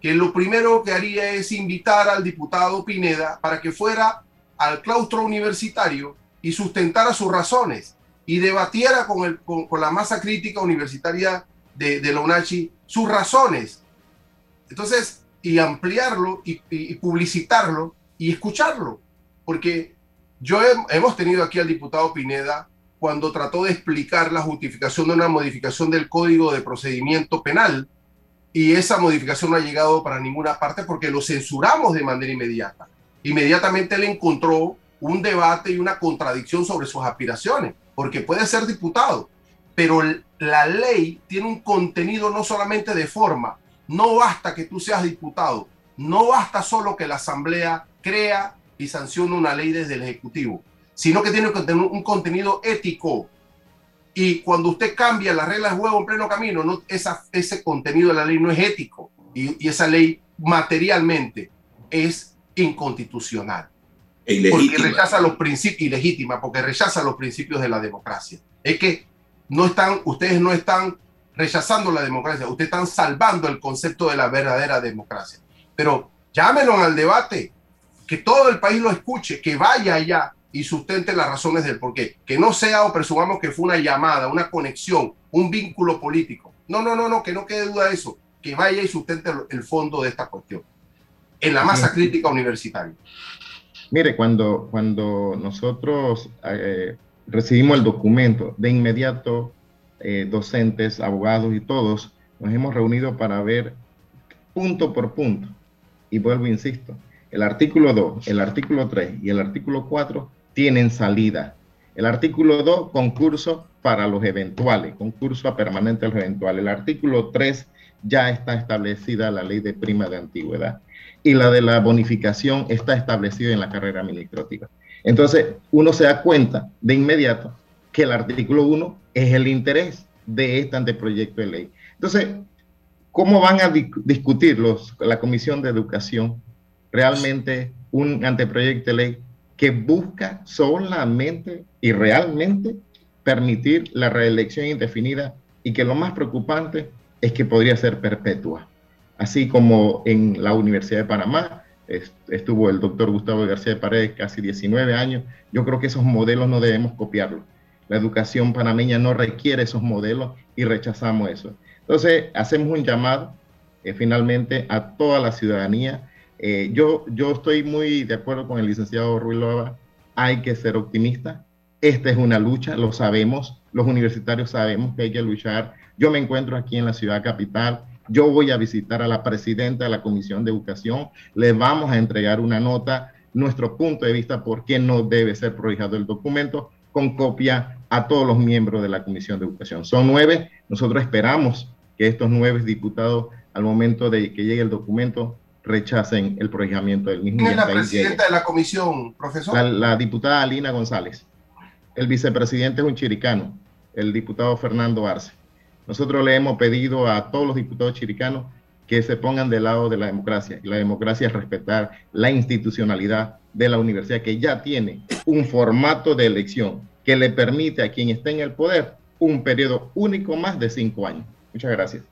que lo primero que haría es invitar al diputado Pineda para que fuera al claustro universitario y sustentara sus razones y debatiera con, el, con, la masa crítica universitaria de, de la UNACHI sus razones. Entonces, y ampliarlo y, publicitarlo y escucharlo, porque yo hemos tenido aquí al diputado Pineda cuando trató de explicar la justificación de una modificación del Código de Procedimiento Penal y esa modificación no ha llegado para ninguna parte porque lo censuramos de manera inmediata. Inmediatamente él encontró un debate y una contradicción sobre sus aspiraciones, porque puede ser diputado, pero la ley tiene un contenido no solamente de forma, no basta que tú seas diputado, no basta solo que la Asamblea crea y sancione una ley desde el Ejecutivo, sino que tiene que tener un contenido ético. Y cuando usted cambia las reglas de juego en pleno camino, no, esa, ese contenido de la ley no es ético y, esa ley materialmente es inconstitucional. E porque rechaza los principios, ilegítima, porque rechaza los principios de la democracia. Es que no están, ustedes no están rechazando la democracia, ustedes están salvando el concepto de la verdadera democracia. Pero Llámenlo al debate, que todo el país lo escuche, que vaya allá y sustente las razones del porqué. Que no sea o presumamos que fue una llamada, una conexión, un vínculo político. No, no, no, no, que no quede duda de eso. Que vaya y sustente el fondo de esta cuestión en la masa crítica universitaria. Mire, cuando, cuando nosotros eh, recibimos el documento, de inmediato eh, docentes, abogados y todos nos hemos reunido para ver punto por punto. Y vuelvo, insisto, el artículo 2, el artículo 3 y el artículo 4 tienen salida. El artículo 2, concurso para los eventuales, concurso a permanente a los eventuales. El artículo 3 ya está establecida la ley de prima de antigüedad y la de la bonificación está establecida en la carrera administrativa. Entonces, uno se da cuenta de inmediato que el artículo 1 es el interés de este anteproyecto de ley. Entonces, ¿cómo van a discutir los, la Comisión de Educación realmente un anteproyecto de ley que busca solamente y realmente permitir la reelección indefinida y que lo más preocupante es que podría ser perpetua? así como en la Universidad de Panamá estuvo el doctor Gustavo García de Paredes casi 19 años. Yo creo que esos modelos no debemos copiarlos. La educación panameña no requiere esos modelos y rechazamos eso. Entonces, hacemos un llamado eh, finalmente a toda la ciudadanía. Eh, yo, yo estoy muy de acuerdo con el licenciado Ruiz Loba. Hay que ser optimista. Esta es una lucha, lo sabemos. Los universitarios sabemos que hay que luchar. Yo me encuentro aquí en la ciudad capital yo voy a visitar a la presidenta de la Comisión de Educación, le vamos a entregar una nota, nuestro punto de vista por qué no debe ser prohijado el documento, con copia a todos los miembros de la Comisión de Educación. Son nueve, nosotros esperamos que estos nueve diputados, al momento de que llegue el documento, rechacen el prohijamiento del mismo. ¿Quién es la presidenta de la comisión, profesor? La, la, diputada Alina González. El vicepresidente es un chiricano, el diputado Fernando Arce. Nosotros le hemos pedido a todos los diputados chiricanos que se pongan del lado de la democracia. Y la democracia es respetar la institucionalidad de la universidad, que ya tiene un formato de elección que le permite a quien esté en el poder un periodo único más de cinco años. Muchas gracias.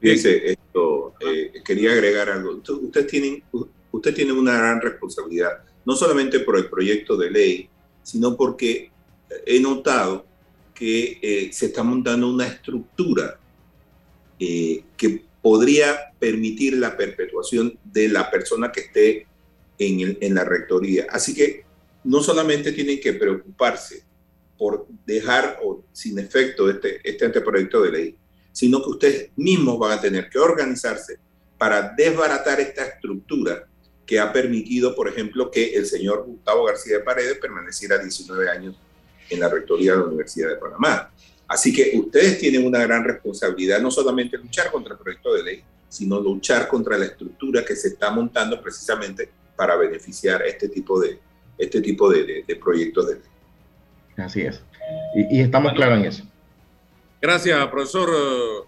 Dice quería agregar algo. Usted tiene, usted tiene una gran responsabilidad, no solamente por el proyecto de ley, sino porque he notado que eh, se está montando una estructura eh, que podría permitir la perpetuación de la persona que esté en, en la rectoría. Así que no solamente tienen que preocuparse por dejar sin efecto este, este anteproyecto de ley, sino que ustedes mismos van a tener que organizarse para desbaratar esta estructura que ha permitido, por ejemplo, que el señor Gustavo García de Paredes permaneciera 19 años en la Rectoría de la Universidad de Panamá. Así que ustedes tienen una gran responsabilidad, no solamente luchar contra el proyecto de ley, sino luchar contra la estructura que se está montando precisamente para beneficiar este tipo de, este tipo de, proyectos de ley. Así es. Y, estamos claros en eso. Gracias, profesor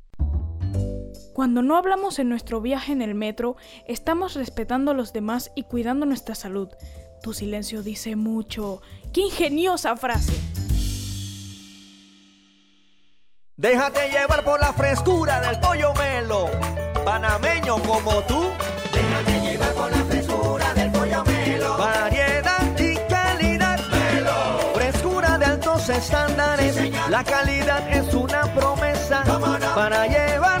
Cuando no hablamos en nuestro viaje en el metro, estamos respetando a los demás y cuidando nuestra salud. Tu silencio dice mucho. ¡Qué ingeniosa frase! Déjate llevar por la frescura del pollo melo, panameño como tú. Déjate llevar por la frescura del pollo melo. Variedad y calidad. Melo. Frescura de altos estándares. la calidad es una promesa para llevarte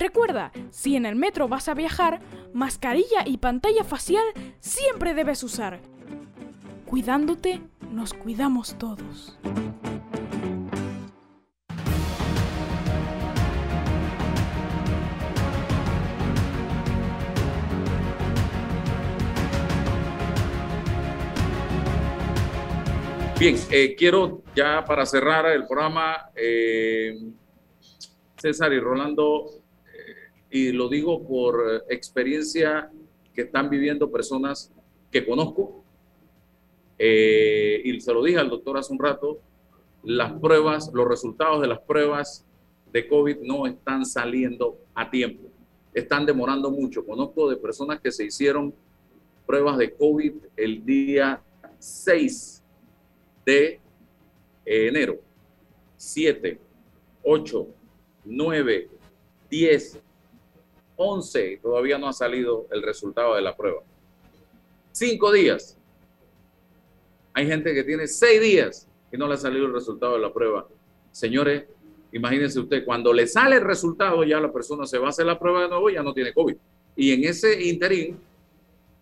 Recuerda, si en el metro vas a viajar, mascarilla y pantalla facial siempre debes usar. Cuidándote, nos cuidamos todos. Bien, eh, quiero ya para cerrar el programa, eh, César y Rolando, y lo digo por experiencia que están viviendo personas que conozco, y se lo dije al doctor hace un rato, las pruebas, los resultados de las pruebas de COVID no están saliendo a tiempo, están demorando mucho. Conozco de personas que se hicieron pruebas de COVID el día 6 de enero. 7, 8, 9, 10, 11, todavía no ha salido el resultado de la prueba. Cinco días. Hay gente que tiene seis días y no le ha salido el resultado de la prueba. Señores, imagínense usted, cuando le sale el resultado, ya la persona se va a hacer la prueba de nuevo y ya no tiene COVID. Y en ese interín,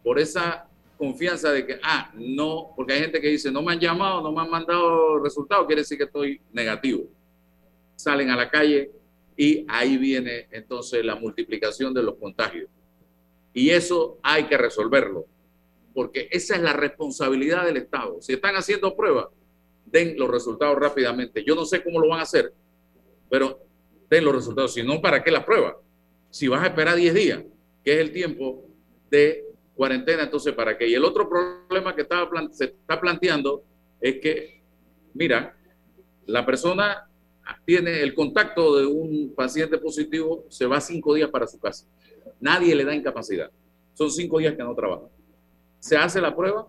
por esa confianza de que, ah, no, porque hay gente que dice, no me han llamado, no me han mandado resultados, quiere decir que estoy negativo. Salen a la calle y ahí viene entonces la multiplicación de los contagios. Y eso hay que resolverlo, porque esa es la responsabilidad del Estado. Si están haciendo pruebas, den los resultados rápidamente. Yo no sé cómo lo van a hacer, pero den los resultados. Si no, ¿para qué la prueba? Si vas a esperar 10 días, que es el tiempo de cuarentena, entonces, ¿para qué? Y el otro problema que estaba, se está planteando es que, mira, la persona tiene el contacto de un paciente positivo, se va cinco días para su casa. Nadie le da incapacidad. Son cinco días que no trabaja. Se hace la prueba,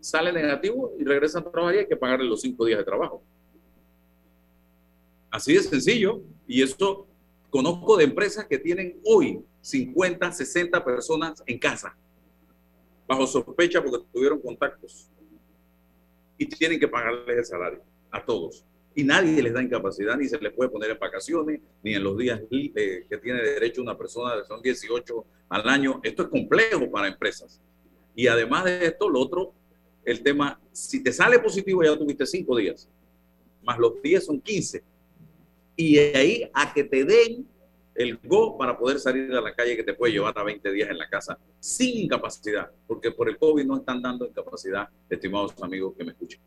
sale negativo y regresa a trabajar y hay que pagarle los cinco días de trabajo. Así de sencillo. Y esto conozco de empresas que tienen hoy 50, 60 personas en casa bajo sospecha porque tuvieron contactos y tienen que pagarles el salario a todos. Y nadie les da incapacidad, ni se les puede poner en vacaciones, ni en los días que tiene derecho una persona, son 18 al año. Esto es complejo para empresas. Y además de esto, lo otro, el tema, si te sale positivo ya tuviste 5 días, más los 10 son 15. Y ahí a que te den el go para poder salir a la calle que te puede llevar a 20 días en la casa sin incapacidad, porque por el COVID no están dando incapacidad, estimados amigos que me escuchan.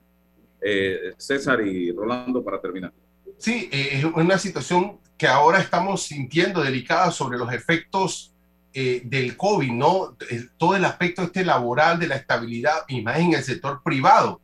Eh, César y Rolando, para terminar. Sí, eh, es una situación que ahora estamos sintiendo delicada sobre los efectos eh, del COVID, ¿no? todo el aspecto este laboral de la estabilidad, y en el sector privado,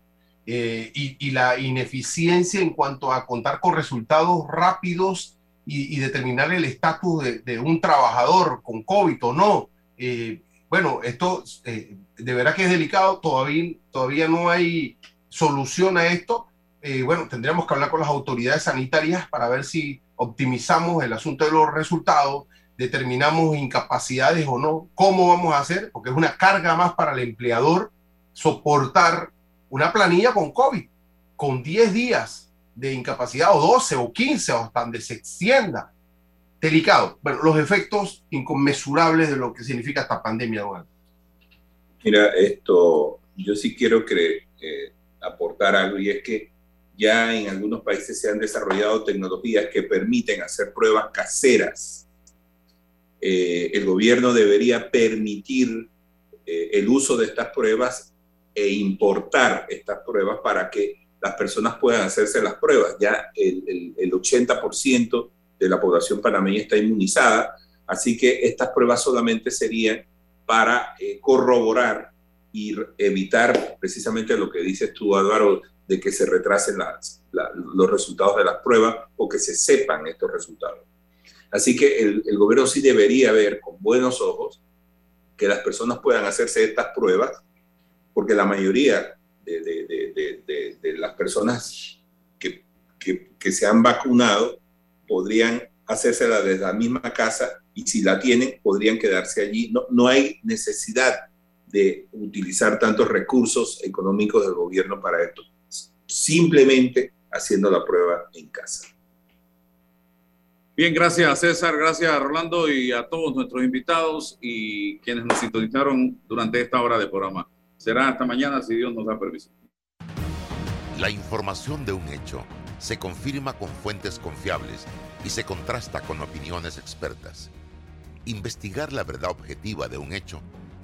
y, y la ineficiencia en cuanto a contar con resultados rápidos y, determinar el estatus de, un trabajador con COVID o no. Eh, bueno, esto eh, de verdad que es delicado, todavía, todavía no hay solución a esto. Eh, bueno, tendríamos que hablar con las autoridades sanitarias para ver si optimizamos el asunto de los resultados, determinamos incapacidades o no, cómo vamos a hacer, porque es una carga más para el empleador soportar una planilla con COVID, con 10 días de incapacidad o 12 o 15 o hasta donde se extienda. Delicado. Bueno, los efectos inconmensurables de lo que significa esta pandemia, Mira, esto, yo sí quiero aportar algo y es que ya en algunos países se han desarrollado tecnologías que permiten hacer pruebas caseras. Eh, el gobierno debería permitir eh, el uso de estas pruebas e importar estas pruebas para que las personas puedan hacerse las pruebas. Ya el, el, 80% de la población panameña está inmunizada, así que estas pruebas solamente serían para eh, corroborar evitar precisamente lo que dices tú, Álvaro, de que se retrasen los resultados de las pruebas o que se sepan estos resultados. Así que el, gobierno sí debería ver con buenos ojos que las personas puedan hacerse estas pruebas, porque la mayoría de, las personas que, se han vacunado podrían hacérsela desde la misma casa y si la tienen podrían quedarse allí. No, no hay necesidad de utilizar tantos recursos económicos del gobierno para esto, simplemente haciendo la prueba en casa. Bien, gracias César, gracias a Rolando y a todos nuestros invitados y quienes nos sintonizaron durante esta hora de programa. Será hasta mañana si Dios nos da permiso. La información de un hecho se confirma con fuentes confiables y se contrasta con opiniones expertas. Investigar la verdad objetiva de un hecho